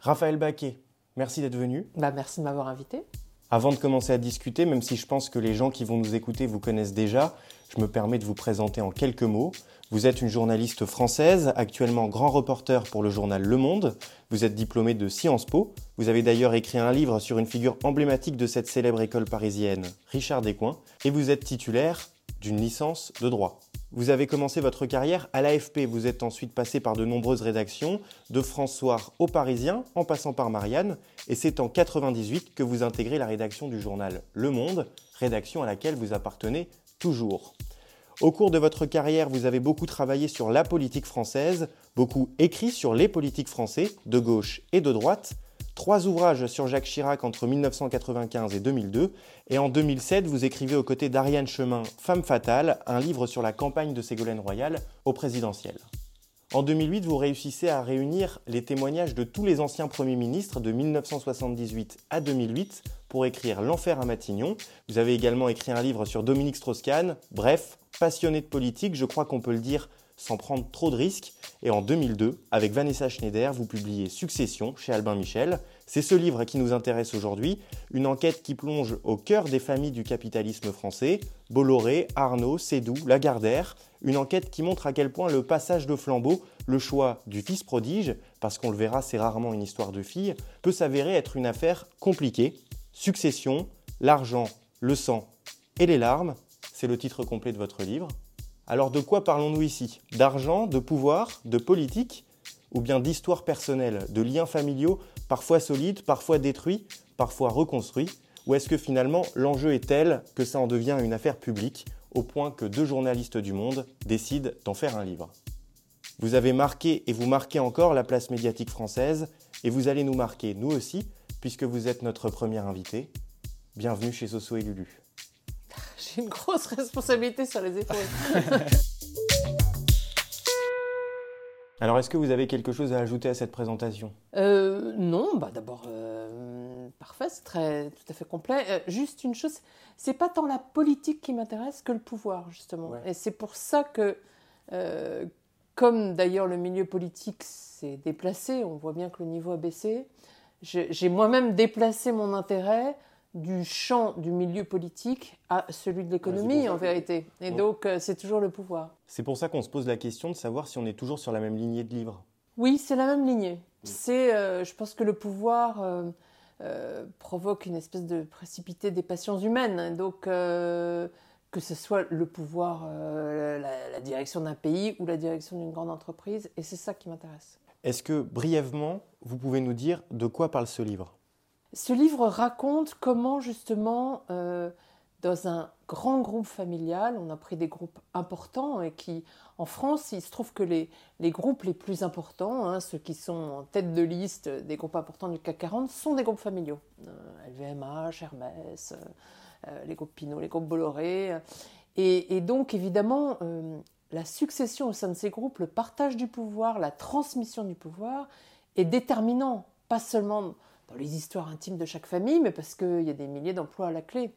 Raphaël Baquet, merci d'être venu. Bah, merci de m'avoir invité. Avant de commencer à discuter, même si je pense que les gens qui vont nous écouter vous connaissent déjà, je me permets de vous présenter en quelques mots. Vous êtes une journaliste française, actuellement grand reporter pour le journal Le Monde. Vous êtes diplômée de Sciences Po. Vous avez d'ailleurs écrit un livre sur une figure emblématique de cette célèbre école parisienne, Richard Descoings. Et vous êtes titulaire d'une licence de droit. Vous avez commencé votre carrière à l'AFP, vous êtes ensuite passé par de nombreuses rédactions, de François au Parisien, en passant par Marianne, et c'est en 98 que vous intégrez la rédaction du journal Le Monde, rédaction à laquelle vous appartenez toujours. Au cours de votre carrière, vous avez beaucoup travaillé sur la politique française, beaucoup écrit sur les politiques français, de gauche et de droite, trois ouvrages sur Jacques Chirac entre 1995 et 2002, et en 2007, vous écrivez aux côtés d'Ariane Chemin, Femme fatale, un livre sur la campagne de Ségolène Royal au présidentiel. En 2008, vous réussissez à réunir les témoignages de tous les anciens premiers ministres de 1978 à 2008 pour écrire L'enfer à Matignon. Vous avez également écrit un livre sur Dominique Strauss-Kahn. Bref, passionné de politique, je crois qu'on peut le dire sans prendre trop de risques. Et en 2002, avec Vanessa Schneider, vous publiez Succession chez Albin Michel. C'est ce livre qui nous intéresse aujourd'hui, une enquête qui plonge au cœur des familles du capitalisme français, Bolloré, Arnaud, Sédou, Lagardère, une enquête qui montre à quel point le passage de flambeau, le choix du fils prodige, parce qu'on le verra, c'est rarement une histoire de fille, peut s'avérer être une affaire compliquée. Succession, l'argent, le sang et les larmes, c'est le titre complet de votre livre. Alors de quoi parlons-nous ici? D'argent, de pouvoir, de politique ou bien d'histoire personnelle, de liens familiaux parfois solides, parfois détruits, parfois reconstruits? Ou est-ce que finalement l'enjeu est tel que ça en devient une affaire publique au point que deux journalistes du monde décident d'en faire un livre? Vous avez marqué et vous marquez encore la place médiatique française et vous allez nous marquer nous aussi puisque vous êtes notre premier invité. Bienvenue chez Soso et Lulu. J'ai une grosse responsabilité sur les épaules. Alors, est-ce que vous avez quelque chose à ajouter à cette présentation? Euh, Non, bah d'abord, euh, parfait, c'est très, tout à fait complet. Euh, juste une chose, c'est pas tant la politique qui m'intéresse que le pouvoir, justement. Et c'est pour ça que, comme d'ailleurs le milieu politique s'est déplacé, on voit bien que le niveau a baissé, j'ai moi-même déplacé mon intérêt du champ du milieu politique à celui de l'économie, en vérité. Et donc, euh, c'est toujours le pouvoir. C'est pour ça qu'on se pose la question de savoir si on est toujours sur la même lignée de livres. Oui, c'est la même lignée. C'est, euh, je pense que le pouvoir euh, provoque une espèce de précipité des passions humaines. Donc, que ce soit le pouvoir, la direction d'un pays ou la direction d'une grande entreprise. Et c'est ça qui m'intéresse. Est-ce que, brièvement, vous pouvez nous dire de quoi parle ce livre? Ce livre raconte comment justement, euh, dans un grand groupe familial, on a pris des groupes importants et qui, en France, il se trouve que les, les groupes les plus importants, hein, ceux qui sont en tête de liste des groupes importants du CAC 40, sont des groupes familiaux. LVMH, euh, Hermès, euh, les groupes Pinot, les groupes Bolloré. Et donc, évidemment, la succession au sein de ces groupes, le partage du pouvoir, la transmission du pouvoir est déterminant, pas seulement les histoires intimes de chaque famille, mais parce qu'il y a des milliers d'emplois à la clé.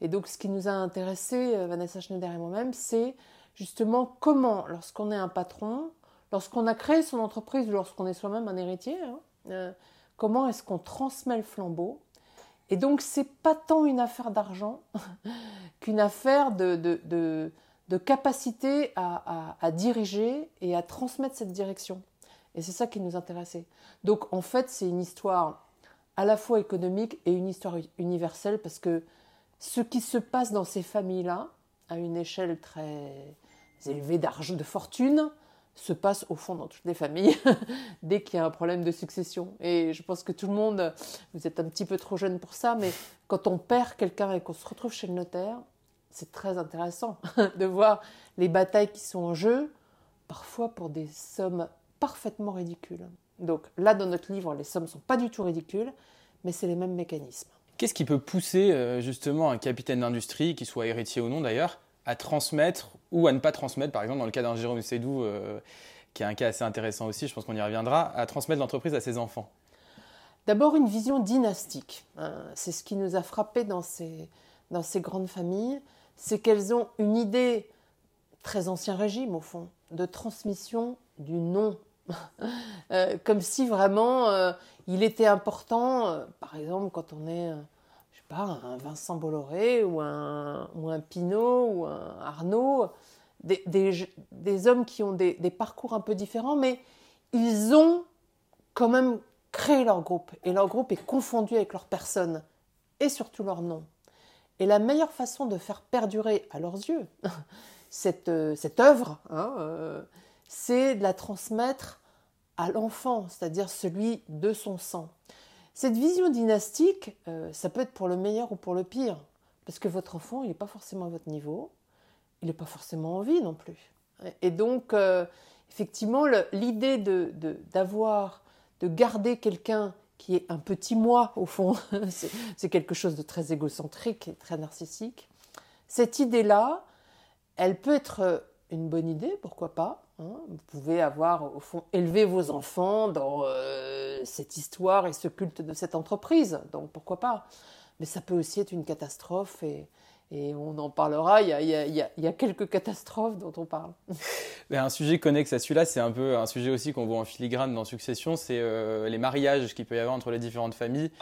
Et donc, ce qui nous a intéressé, euh, Vanessa Schneider et moi-même, c'est justement comment, lorsqu'on est un patron, lorsqu'on a créé son entreprise, lorsqu'on est soi-même un héritier, hein, euh, comment est-ce qu'on transmet le flambeau? Et donc, c'est pas tant une affaire d'argent qu'une affaire de, capacité à, à, diriger et à transmettre cette direction. Et c'est ça qui nous intéressait. Donc, en fait, c'est une histoire à la fois économique et une histoire universelle parce que ce qui se passe dans ces familles-là, à une échelle très élevée d'argent, de fortune, se passe au fond dans toutes les familles dès qu'il y a un problème de succession. Et je pense que tout le monde, vous êtes un petit peu trop jeune pour ça, mais quand on perd quelqu'un et qu'on se retrouve chez le notaire, c'est très intéressant de voir les batailles qui sont en jeu, parfois pour des sommes parfaitement ridicules. Donc là, dans notre livre, les sommes ne sont pas du tout ridicules, mais c'est les mêmes mécanismes. Qu'est-ce qui peut pousser euh, justement un capitaine d'industrie, qu'il soit héritier ou non d'ailleurs, à transmettre ou à ne pas transmettre, par exemple dans le cas d'un Jérôme Sédou, euh, qui est un cas assez intéressant aussi, je pense qu'on y reviendra, à transmettre l'entreprise à ses enfants? D'abord une vision dynastique. Hein. C'est ce qui nous a frappé dans ces, dans ces grandes familles, c'est qu'elles ont une idée, très ancien régime au fond, de transmission du nom Euh, comme si vraiment euh, il était important, euh, par exemple, quand on est, je sais pas, un Vincent Bolloré ou un, ou un Pinault ou un Arnaud, des, des, hommes qui ont des, des, parcours un peu différents, mais ils ont quand même créé leur groupe. Et leur groupe est confondu avec leur personne et surtout leur nom. Et la meilleure façon de faire perdurer à leurs yeux cette, cette œuvre, hein, c'est de la transmettre à l'enfant, c'est-à-dire celui de son sang. Cette vision dynastique, euh, ça peut être pour le meilleur ou pour le pire, parce que votre enfant, il n'est pas forcément à votre niveau, il n'est pas forcément en vie non plus. Et donc, euh, effectivement, l'idée d'avoir, de, de, garder quelqu'un qui est un petit moi, au fond, c'est quelque chose de très égocentrique et très narcissique. Cette idée-là, elle peut être une bonne idée, pourquoi pas, Hein, vous pouvez avoir, au fond, élevé vos enfants dans euh, cette histoire et ce culte de cette entreprise, donc pourquoi pas? Mais ça peut aussi être une catastrophe et, on en parlera. Il y, a, quelques catastrophes dont on parle. un sujet connexe à celui-là, c'est un peu un sujet aussi qu'on voit en filigrane dans Succession, c'est euh, les mariages qu'il peut y avoir entre les différentes familles.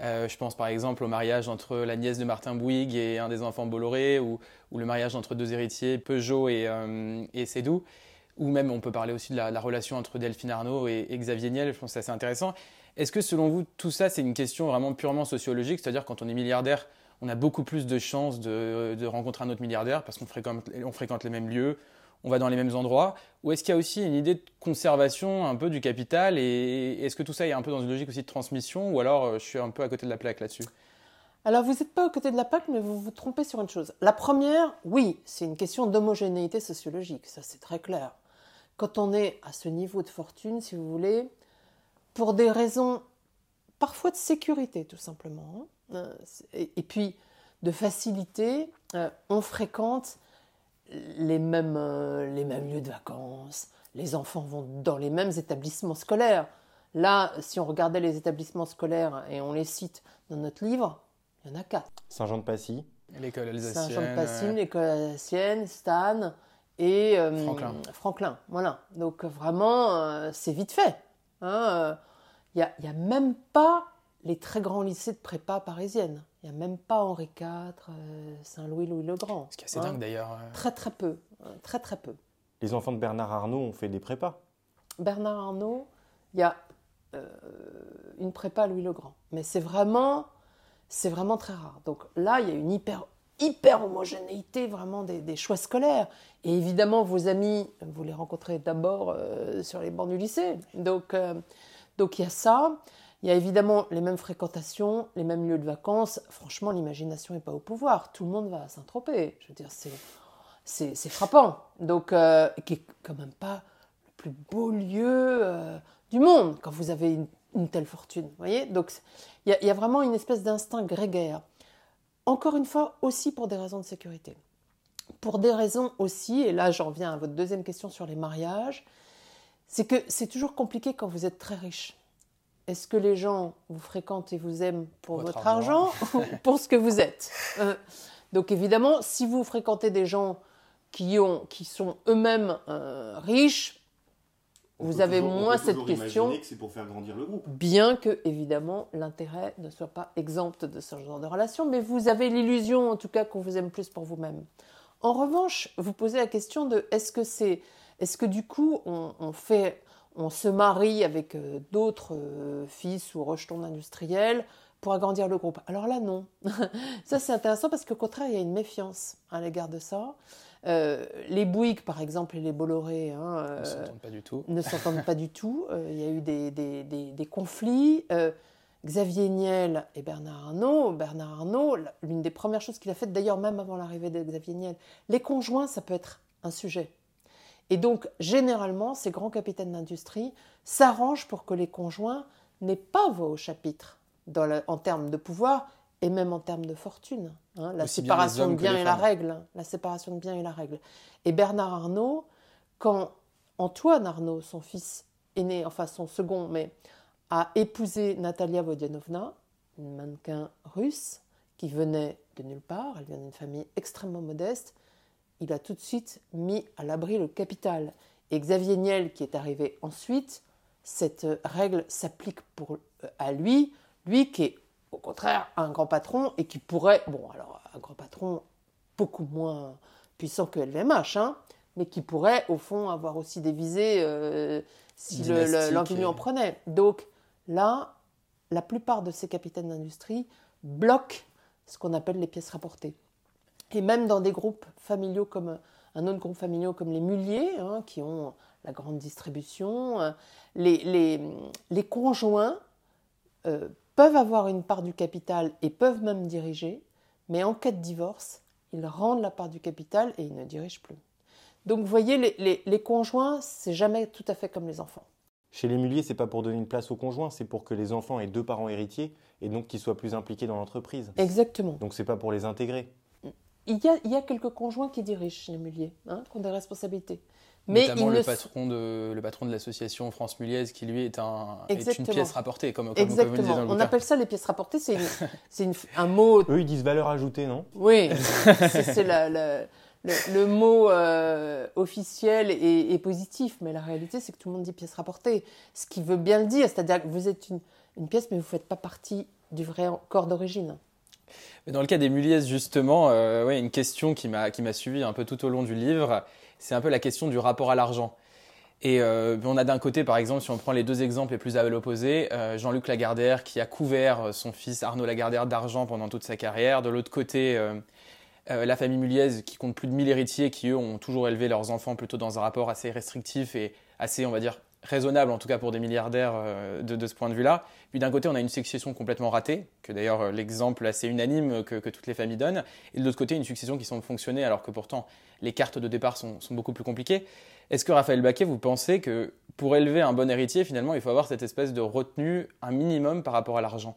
Euh, je pense par exemple au mariage entre la nièce de Martin Bouygues et un des enfants Bolloré, ou, le mariage entre deux héritiers, Peugeot et, euh, ou même on peut parler aussi de la, relation entre Delphine Arnaud et, Xavier Niel, je pense que c'est assez intéressant. Est-ce que selon vous, tout ça, c'est une question vraiment purement sociologique, c'est-à-dire quand on est milliardaire, on a beaucoup plus de chances de, rencontrer un autre milliardaire parce qu'on fréquente, les mêmes lieux, on va dans les mêmes endroits. Ou est-ce qu'il y a aussi une idée de conservation un peu du capital? Et est-ce que tout ça est un peu dans une logique aussi de transmission? Ou alors euh, je suis un peu à côté de la plaque là-dessus? Alors vous n'êtes pas à côté de la plaque, mais vous vous trompez sur une chose. La première, oui, c'est une question d'homogénéité sociologique, ça c'est très clair quand on est à ce niveau de fortune, si vous voulez, pour des raisons parfois de sécurité tout simplement, hein, et, puis de facilité, euh, on fréquente les mêmes, euh, les mêmes lieux de vacances, les enfants vont dans les mêmes établissements scolaires. Là, si on regardait les établissements scolaires et on les cite dans notre livre, il y en a quatre. Saint-Jean-de-Passy. L'école alsacienne. Saint-Jean-de-Passy, l'école alsacienne, Stan, et euh, Franklin. Voilà. Donc vraiment, euh, c'est vite fait. Il hein. n'y a, y a, même pas les très grands lycées de prépa parisiennes. Il n'y a même pas Henri IV, euh, Saint-Louis, Louis-le-Grand. Ce qui est assez hein. dingue d'ailleurs. Très très peu. Hein, très très peu. Les enfants de Bernard Arnault ont fait des prépas. Bernard Arnault, il y a une prépa Louis-le-Grand. Mais c'est vraiment, c'est vraiment très rare. Donc là, il y a une hyper hyper homogénéité vraiment des, choix scolaires. Et évidemment, vos amis, vous les rencontrez d'abord euh, sur les bancs du lycée. Donc, euh, donc il y a ça. Il y a évidemment les mêmes fréquentations, les mêmes lieux de vacances. Franchement, l'imagination n'est pas au pouvoir. Tout le monde va à Saint-Tropez. Je veux dire, c'est, c'est, frappant. Donc, euh, qui est quand même pas le plus beau lieu du monde quand vous avez une, telle fortune. voyez Donc, il y, y, a vraiment une espèce d'instinct grégaire. Encore une fois, aussi pour des raisons de sécurité. Pour des raisons aussi, et là j'en viens à votre deuxième question sur les mariages, c'est que c'est toujours compliqué quand vous êtes très riche. Est-ce que les gens vous fréquentent et vous aiment pour votre, argent, ou pour ce que vous êtes? Euh, Donc évidemment, si vous fréquentez des gens qui, ont, qui sont eux-mêmes euh, riches, vous avez moins cette question. c'est pour faire grandir le groupe. Bien que, évidemment, l'intérêt ne soit pas exempt de ce genre de relation, mais vous avez l'illusion, en tout cas, qu'on vous aime plus pour vous-même. En revanche, vous posez la question de est-ce que c'est, est-ce que du coup, on, fait, on se marie avec euh, d'autres euh, fils ou rejetons industriels pour agrandir le groupe? Alors là, non. ça, c'est intéressant parce qu'au contraire, il y a une méfiance à l'égard de ça. Euh, les Bouygues, par exemple, et les Bolloré hein, ne s'entendent pas du tout. Ne s'entendent pas du tout. Euh, il y a eu des, des, des, conflits. Euh, Xavier Niel et Bernard Arnault. Bernard Arnault, l'une des premières choses qu'il a faites, d'ailleurs même avant l'arrivée de Xavier Niel, les conjoints, ça peut être un sujet. Et donc, généralement, ces grands capitaines d'industrie s'arrangent pour que les conjoints n'aient pas voix au chapitre dans en termes de pouvoir et même en termes de fortune. Hein, la séparation de biens et la règle. La séparation de biens et la règle. Et Bernard Arnault, quand Antoine Arnault, son fils aîné, enfin son second, mais a épousé Natalia Vodianovna, une mannequin russe qui venait de nulle part, elle vient d'une famille extrêmement modeste, il a tout de suite mis à l'abri le capital. Et Xavier Niel, qui est arrivé ensuite, cette règle s'applique pour, à lui, lui qui est au contraire un grand patron et qui pourrait, bon alors un grand patron beaucoup moins puissant que LVMH, hein, mais qui pourrait au fond avoir aussi des visées euh, si l'envie en prenait. Donc là, la plupart de ces capitaines d'industrie bloquent ce qu'on appelle les pièces rapportées. Et même dans des groupes familiaux comme un autre groupe familial comme les Muliers, hein, qui ont la grande distribution, euh, les, les, conjoints euh, peuvent avoir une part du capital et peuvent même diriger, mais en cas de divorce, ils rendent la part du capital et ils ne dirigent plus. Donc vous voyez, les, les conjoints, c'est jamais tout à fait comme les enfants. Chez les muliers, c'est pas pour donner une place aux conjoints, c'est pour que les enfants aient deux parents héritiers et donc qu'ils soient plus impliqués dans l'entreprise. Exactement. Donc c'est pas pour les intégrer. Il y a, il y a quelques conjoints qui dirigent chez les muliers, hein, qui ont des responsabilités. Mais Notamment le, patron de, le patron de l'association France Muliez, qui lui est, un, est une pièce rapportée, comme, comme, Exactement. dans le On appelle ça les pièces rapportées, c'est un mot. Eux, ils disent valeur ajoutée, non? Oui, c'est la, le, mot euh, officiel est, positif, mais la réalité, c'est que tout le monde dit pièce rapportée. Ce qui veut bien le dire, c'est-à-dire que vous êtes une, pièce, mais vous ne faites pas partie du vrai corps d'origine. Dans le cas des Muliez, justement, euh, ouais, une question qui m'a suivi un peu tout au long du livre, c'est un peu la question du rapport à l'argent. Et euh, on a d'un côté, par exemple, si on prend les deux exemples les plus à l'opposé, Jean-Luc Lagardère qui a couvert son fils Arnaud Lagardère d'argent pendant toute sa carrière. De l'autre côté, euh, la famille Muliez, qui compte plus de 1000 héritiers, qui eux ont toujours élevé leurs enfants plutôt dans un rapport assez restrictif et assez, on va dire, raisonnable, en tout cas pour des milliardaires euh, de, ce point de vue-là. Puis d'un côté, on a une succession complètement ratée, que d'ailleurs euh, l'exemple assez unanime que, toutes les familles donnent, et de l'autre côté, une succession qui semble fonctionner alors que pourtant les cartes de départ sont, sont beaucoup plus compliquées. Est-ce que Raphaël Baquet, vous pensez que pour élever un bon héritier, finalement, il faut avoir cette espèce de retenue, un minimum par rapport à l'argent?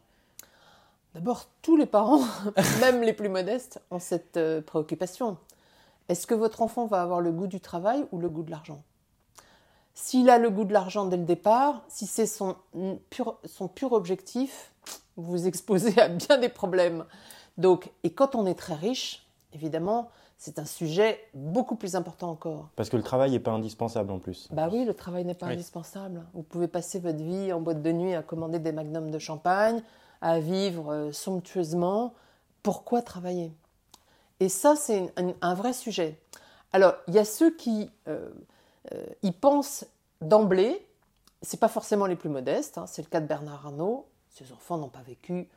D'abord, tous les parents, même les plus modestes, ont cette euh, préoccupation. Est-ce que votre enfant va avoir le goût du travail ou le goût de l'argent? S'il a le goût de l'argent dès le départ, si c'est son pur, son pur objectif, vous vous exposez à bien des problèmes. Donc, et quand on est très riche, évidemment, c'est un sujet beaucoup plus important encore. Parce que le travail n'est pas indispensable en plus. Bah oui, le travail n'est pas indispensable. Vous pouvez passer votre vie en boîte de nuit à commander des magnums de champagne, à vivre euh, somptueusement, pourquoi travailler? Et ça, c'est un, vrai sujet. Alors, il y a ceux qui euh, euh, y pensent d'emblée, c'est pas forcément les plus modestes, hein, c'est le cas de Bernard Arnault, ses enfants n'ont pas vécu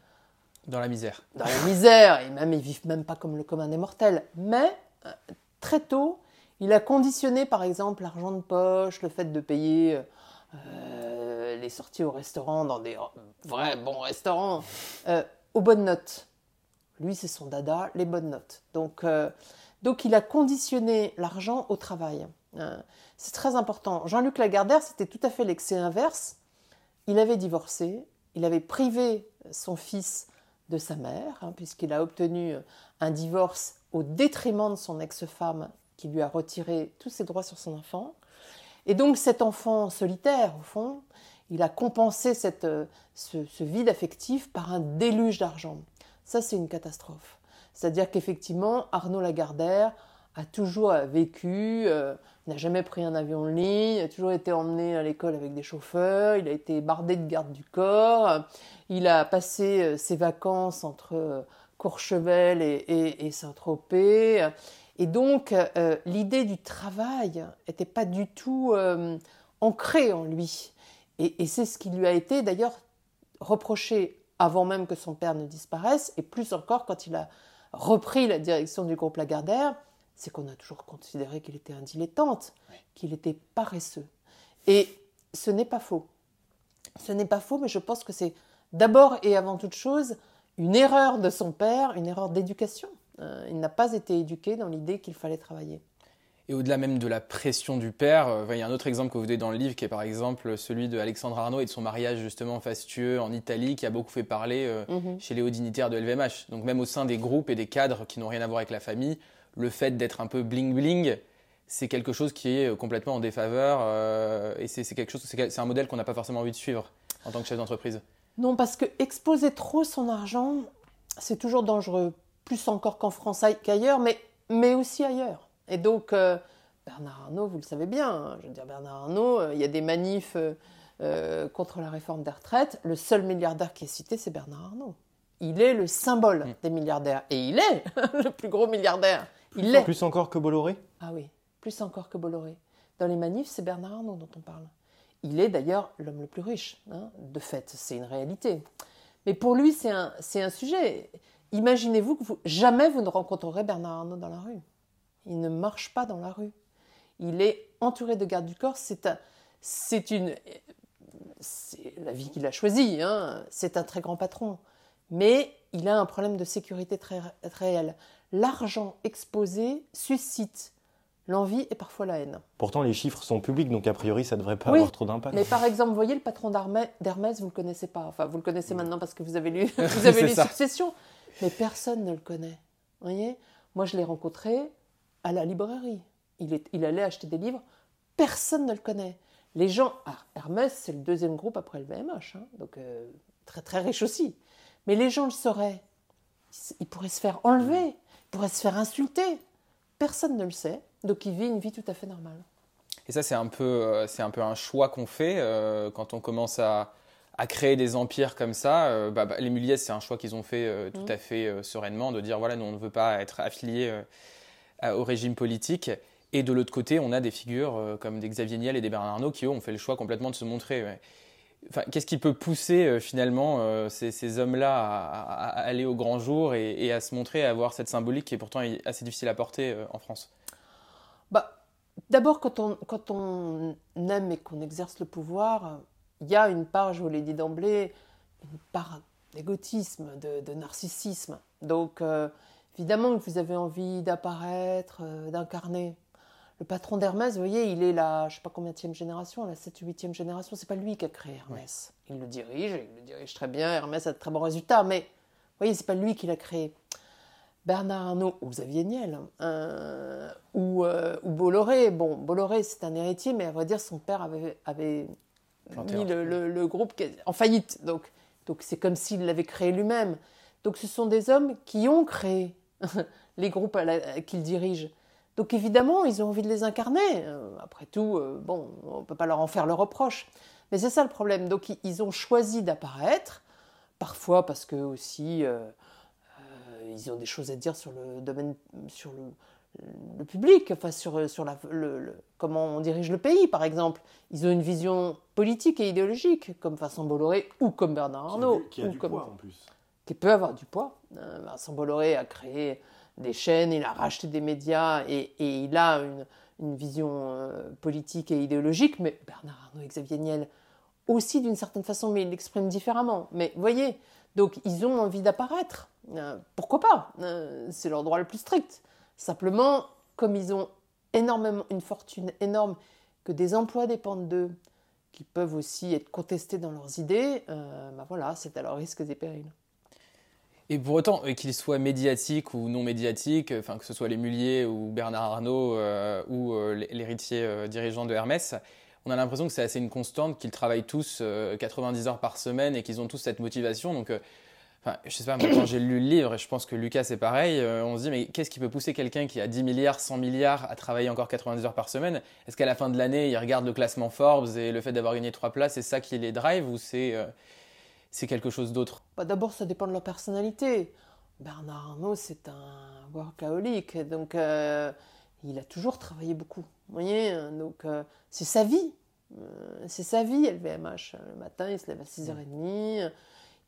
dans la misère. Dans la misère, et même ils vivent même pas comme le commun des mortels. Mais très tôt, il a conditionné par exemple l'argent de poche, le fait de payer les sorties au restaurant, dans des vrais bons restaurants, euh, aux bonnes notes. Lui, c'est son dada, les bonnes notes. Donc, euh, donc il a conditionné l'argent au travail. C'est très important. Jean-Luc Lagardère, c'était tout à fait l'excès inverse. Il avait divorcé, il avait privé son fils de sa mère, hein, puisqu'il a obtenu un divorce au détriment de son ex-femme qui lui a retiré tous ses droits sur son enfant. Et donc cet enfant solitaire, au fond, il a compensé cette, ce, vide affectif par un déluge d'argent. Ça, c'est une catastrophe. C'est-à-dire qu'effectivement, Arnaud Lagardère a toujours vécu, euh, n'a jamais pris un avion de ligne, a toujours été emmené à l'école avec des chauffeurs, il a été bardé de garde du corps, il a passé euh, ses vacances entre Courchevel et, Saint-Tropez. Et donc, l'idée du travail n'était pas du tout ancrée en lui. Et, c'est ce qui lui a été d'ailleurs reproché avant même que son père ne disparaisse, et plus encore quand il a repris la direction du groupe Lagardère, c'est qu'on a toujours considéré qu'il était un dilettante, qu'il était paresseux. Et ce n'est pas faux. Ce n'est pas faux, mais je pense que c'est d'abord et avant toute chose une erreur de son père, une erreur d'éducation. Euh, il n'a pas été éduqué dans l'idée qu'il fallait travailler. Et au-delà même de la pression du père, euh, il y a un autre exemple que vous donnez dans le livre qui est par exemple celui de Alexandre Arnaud et de son mariage justement fastueux en Italie qui a beaucoup fait parler euh, mhm. chez les hauts dignitaires de LVMH. Donc même au sein des groupes et des cadres qui n'ont rien à voir avec la famille, le fait d'être un peu bling bling, c'est quelque chose qui est euh, complètement en défaveur et c'est quelque chose, c'est un modèle qu'on n'a pas forcément envie de suivre en tant que chef d'entreprise. Non, parce que exposer trop son argent, c'est toujours dangereux, plus encore qu'en France qu'ailleurs, mais, mais aussi ailleurs. Et donc, euh, Bernard Arnault, vous le savez bien, hein, je veux dire, Bernard Arnault, euh, il y a des manifs euh, contre la réforme des retraites. Le seul milliardaire qui est cité, c'est Bernard Arnault. Il est le symbole mm. des milliardaires. Et il est le plus gros milliardaire. Il. Plus encore que Bolloré Ah oui, plus encore que Bolloré. Dans les manifs, c'est Bernard Arnault dont on parle. Il est d'ailleurs l'homme le plus riche, hein, de fait, c'est une réalité. Mais pour lui, c'est un, un sujet. Imaginez-vous que jamais vous ne rencontrerez Bernard Arnault dans la rue. Il ne marche pas dans la rue. Il est entouré de gardes du corps. C'est un, c'est une, c'est la vie qu'il a choisie. Hein. C'est un très grand patron, mais il a un problème de sécurité très, très réel. L'argent exposé suscite l'envie et parfois la haine. Pourtant, les chiffres sont publics, donc a priori, ça ne devrait pas avoir trop d'impact. Mais par exemple, vous voyez le patron d'Hermès, vous ne le connaissez pas. Enfin, vous le connaissez maintenant parce que vous avez lu, vous avez lu Succession. Mais personne ne le connaît. Vous voyez? Moi, je l'ai rencontré à la librairie. Il, est, il allait acheter des livres. Personne ne le connaît. Les gens, ah, Hermès, c'est le deuxième groupe après le VMH, hein, donc euh, très très riche aussi. Mais les gens le sauraient. Ils pourraient se faire enlever, ils pourraient se faire insulter. Personne ne le sait. Donc il vit une vie tout à fait normale. Et ça, c'est un, peu, euh, c'est un peu un choix qu'on fait euh, quand on commence à, à, créer des empires comme ça. Euh, bah, bah, les Muliez, c'est un choix qu'ils ont fait tout mmh. à fait sereinement, de dire voilà, nous, on ne veut pas être affiliés au régime politique. Et de l'autre côté, on a des figures comme des Xavier Niel et des Bernard Arnault qui, eux, ont fait le choix complètement de se montrer. Qu'est-ce qui peut pousser finalement ces, ces hommes-là à, aller au grand jour et, à se montrer, à avoir cette symbolique qui est pourtant assez difficile à porter en France? Bah, D'abord, quand on, aime et qu'on exerce le pouvoir, il y a une part, je vous l'ai dit d'emblée, une part d'égotisme, de, narcissisme. Donc, euh, évidemment vous avez envie d'apparaître, euh, d'incarner. Le patron d'Hermès, vous voyez, il est la, je sais pas combien de génération, la 7 ou 8e génération. C'est pas lui qui a créé Hermès. Il le dirige, il le dirige très bien. Hermès a de très bons résultats, mais vous voyez, c'est pas lui qui l'a créé. Bernard Arnault ou Xavier Niel euh, ou, euh, ou, Bolloré. Bon, Bolloré, c'est un héritier, mais à vrai dire, son père avait, avait mis le, groupe en faillite. Donc, donc c'est comme s'il l'avait créé lui-même. Donc, ce sont des hommes qui ont créé les groupes qu'ils dirigent. Donc, évidemment, ils ont envie de les incarner. Euh, après tout, bon, on ne peut pas leur en faire le reproche. Mais c'est ça le problème. Donc, ils ont choisi d'apparaître, parfois parce que aussi ils ont des choses à dire sur le domaine, sur le, public, enfin sur, sur la, le, comment on dirige le pays, par exemple. Ils ont une vision politique et idéologique, comme Vincent Bolloré ou comme Bernard Arnault. Qui, a du poids en plus. Qui peut avoir du poids. Euh, Vincent Bolloré a créé des chaînes, il a racheté des médias et, il a une, vision euh, politique et idéologique, mais Bernard Arnault et Xavier Niel aussi d'une certaine façon, mais ils l'expriment différemment. Mais voyez, donc ils ont envie d'apparaître. Euh, pourquoi pas? Euh, C'est leur droit le plus strict. Simplement, comme ils ont énormément une fortune énorme, que des emplois dépendent d'eux, qui peuvent aussi être contestés dans leurs idées, bah voilà, c'est à leur risque et périls. Et pour autant, qu'ils soient médiatiques ou non médiatiques, enfin que ce soit les Mulliers ou Bernard Arnault ou l'héritier dirigeant de Hermès, on a l'impression que c'est assez une constante, qu'ils travaillent tous 90 heures par semaine et qu'ils ont tous cette motivation. Donc Enfin, je sais pas, moi, quand j'ai lu le livre, et je pense que Lucas c'est pareil, euh, on se dit, mais qu'est-ce qui peut pousser quelqu'un qui a 10 milliards, 100 milliards à travailler encore 90 heures par semaine? Est-ce qu'à la fin de l'année, il regarde le classement Forbes et le fait d'avoir gagné trois places, c'est ça qui les drive ou c'est euh, c'est quelque chose d'autre bah, D'abord, ça dépend de leur personnalité. Bernard Arnault, c'est un workaholic, donc euh, il a toujours travaillé beaucoup. Vous voyez, hein, donc c'est sa vie. c'est sa vie, LVMH. Le matin, il se lève à 6h30.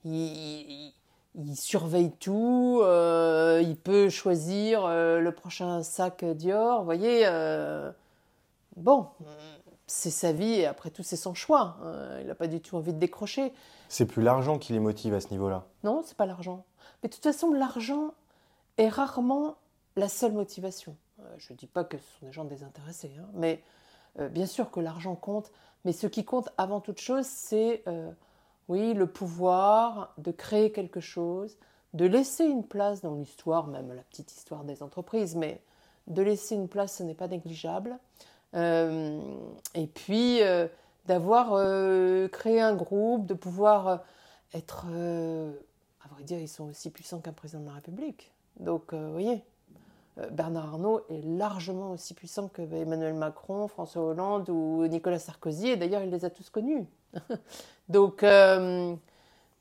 il, il surveille tout, euh, il peut choisir euh, le prochain sac Dior. Vous voyez, euh, bon, c'est sa vie et après tout, c'est son choix. Hein. il n'a pas du tout envie de décrocher. C'est plus l'argent qui les motive à ce niveau-là Non, c'est pas l'argent. Mais de toute façon, l'argent est rarement la seule motivation. je ne dis pas que ce sont des gens désintéressés, hein, mais bien sûr que l'argent compte. Mais ce qui compte avant toute chose, c'est oui, le pouvoir de créer quelque chose, de laisser une place dans l'histoire, même la petite histoire des entreprises, mais de laisser une place, ce n'est pas négligeable. Euh, et puis euh, d'avoir euh, créé un groupe, de pouvoir être, à vrai dire, ils sont aussi puissants qu'un président de la République. Donc, vous voyez, Bernard Arnault est largement aussi puissant que Emmanuel Macron, François Hollande ou Nicolas Sarkozy, et d'ailleurs il les a tous connus. donc,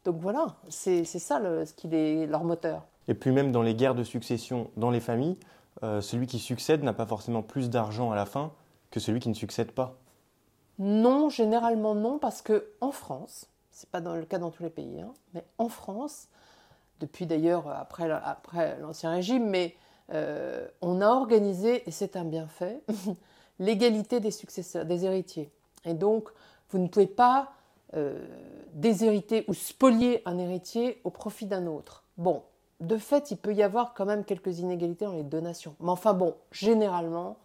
donc voilà, c'est ça ce qui est leur moteur. Et puis même dans les guerres de succession dans les familles, celui qui succède n'a pas forcément plus d'argent à la fin que celui qui ne succède pas. Non, généralement non, parce que en France, c'est pas dans le cas dans tous les pays, hein, mais en France, depuis d'ailleurs après, après l'ancien régime, mais euh, on a organisé, et c'est un bienfait, l'égalité des successeurs, des héritiers. Et donc, vous ne pouvez pas euh, déshériter ou spolier un héritier au profit d'un autre. Bon, de fait, il peut y avoir quand même quelques inégalités dans les donations. Mais enfin bon, généralement,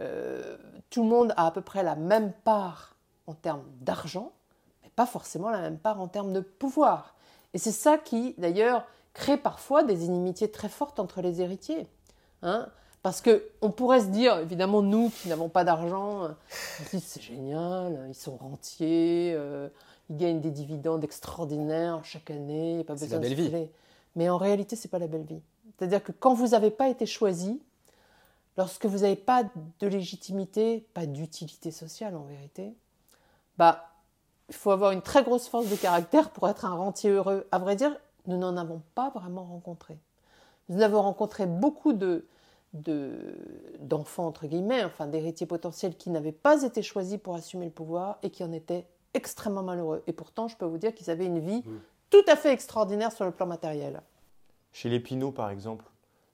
euh, tout le monde a à peu près la même part en termes d'argent, mais pas forcément la même part en termes de pouvoir. Et c'est ça qui, d'ailleurs, crée parfois des inimitiés très fortes entre les héritiers. Hein parce qu'on pourrait se dire, évidemment, nous qui n'avons pas d'argent, c'est génial, ils sont rentiers, euh, ils gagnent des dividendes extraordinaires chaque année, il n'y a pas besoin la belle de vie. Mais en réalité, ce n'est pas la belle vie. C'est-à-dire que quand vous n'avez pas été choisi, lorsque vous n'avez pas de légitimité, pas d'utilité sociale en vérité, bah, il faut avoir une très grosse force de caractère pour être un rentier heureux. À vrai dire, nous n'en avons pas vraiment rencontré. Nous avons rencontré beaucoup de, d'enfants, entre guillemets, enfin d'héritiers potentiels qui n'avaient pas été choisis pour assumer le pouvoir et qui en étaient extrêmement malheureux. Et pourtant, je peux vous dire qu'ils avaient une vie mmh. tout à fait extraordinaire sur le plan matériel. Chez les Pinots, par exemple,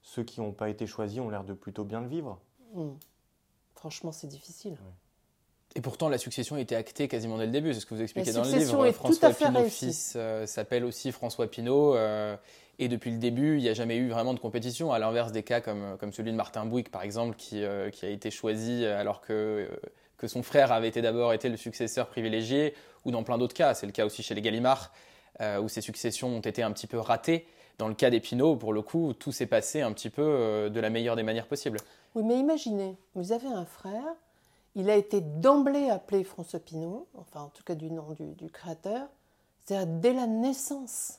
ceux qui n'ont pas été choisis ont l'air de plutôt bien le vivre. Mmh. Franchement, c'est difficile. Et pourtant, la succession a été actée quasiment dès le début, c'est ce que vous expliquez dans le livre. François Pinault fils euh, s'appelle aussi François Pinault. Euh, et depuis le début, il n'y a jamais eu vraiment de compétition, à l'inverse des cas comme, comme celui de Martin Bouygues, par exemple, qui, euh, qui a été choisi alors que, que son frère avait été d'abord été le successeur privilégié, ou dans plein d'autres cas. C'est le cas aussi chez les Gallimard, où ces successions ont été un petit peu ratées. Dans le cas des Pinault, pour le coup, tout s'est passé un petit peu de la meilleure des manières possibles. Oui, mais imaginez, vous avez un frère il a été d'emblée appelé François Pinault, enfin en tout cas du nom du, créateur, c'est-à-dire dès la naissance,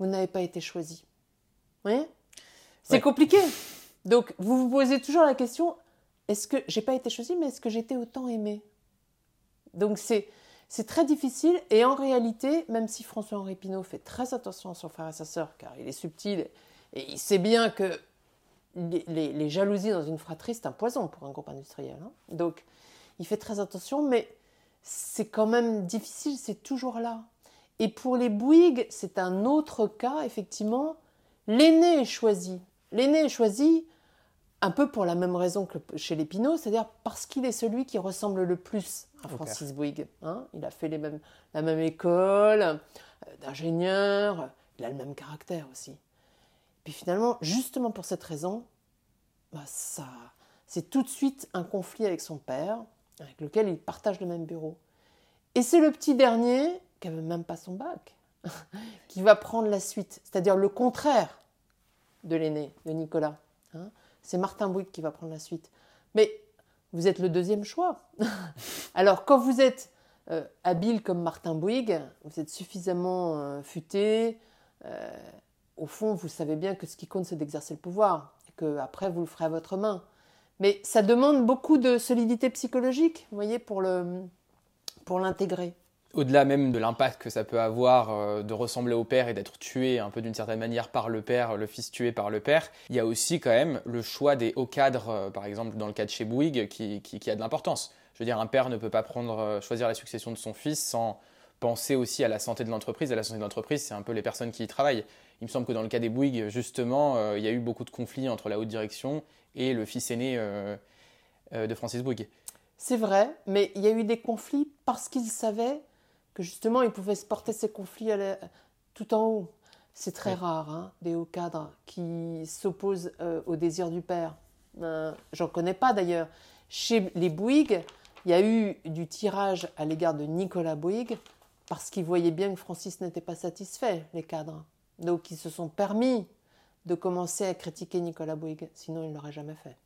vous n'avez pas été choisi. Vous voyez? C'est compliqué. Donc vous vous posez toujours la question est-ce que j'ai pas été choisi, mais est-ce que j'étais autant aimé? Donc c'est c'est très difficile et en réalité, même si François-Henri Pinault fait très attention à son frère et sa sœur, car il est subtil et il sait bien que les, jalousies dans une fratrie, c'est un poison pour un groupe industriel. Hein. Donc, il fait très attention, mais c'est quand même difficile, c'est toujours là. Et pour les Bouygues, c'est un autre cas, effectivement. L'aîné est choisi. L'aîné est choisi un peu pour la même raison que chez les Pinault, c'est-à-dire parce qu'il est celui qui ressemble le plus à Francis Bouygues. Hein. il a fait les mêmes, la même école euh, d'ingénieur, il a le même caractère aussi. Puis finalement, justement pour cette raison, bah ça, c'est tout de suite un conflit avec son père, avec lequel il partage le même bureau. Et c'est le petit dernier, qui n'avait même pas son bac, qui va prendre la suite, c'est-à-dire le contraire de l'aîné, de Nicolas. Hein. C'est Martin Bouygues qui va prendre la suite. Mais vous êtes le deuxième choix. Alors quand vous êtes euh, habile comme Martin Bouygues, vous êtes suffisamment euh, futé, euh, au fond, vous savez bien que ce qui compte, c'est d'exercer le pouvoir, et que après, vous le ferez à votre main. Mais ça demande beaucoup de solidité psychologique, vous voyez, pour l'intégrer. Au-delà même de l'impact que ça peut avoir euh, de ressembler au père et d'être tué un peu d'une certaine manière par le père, le fils tué par le père, il y a aussi quand même le choix des hauts cadres, euh, par exemple dans le cas de chez Bouygues, qui, a de l'importance. Je veux dire, un père ne peut pas prendre, euh, choisir la succession de son fils sans penser aussi à la santé de l'entreprise. Et la santé de l'entreprise, c'est un peu les personnes qui y travaillent. Il me semble que dans le cas des Bouygues, justement, il y a eu beaucoup de conflits entre la haute direction et le fils aîné de Francis Bouygues. C'est vrai, mais il y a eu des conflits parce qu'ils savaient que justement, ils pouvaient se porter ces conflits tout en haut. C'est très rare, hein, des hauts cadres qui s'opposent au désir du père. J'en connais pas d'ailleurs. Chez les Bouygues, il y a eu du tirage à l'égard de Nicolas Bouygues parce qu'ils voyaient bien que Francis n'était pas satisfait, les cadres. Donc ils se sont permis de commencer à critiquer Nicolas Bouygues, sinon ils ne l'auraient jamais fait.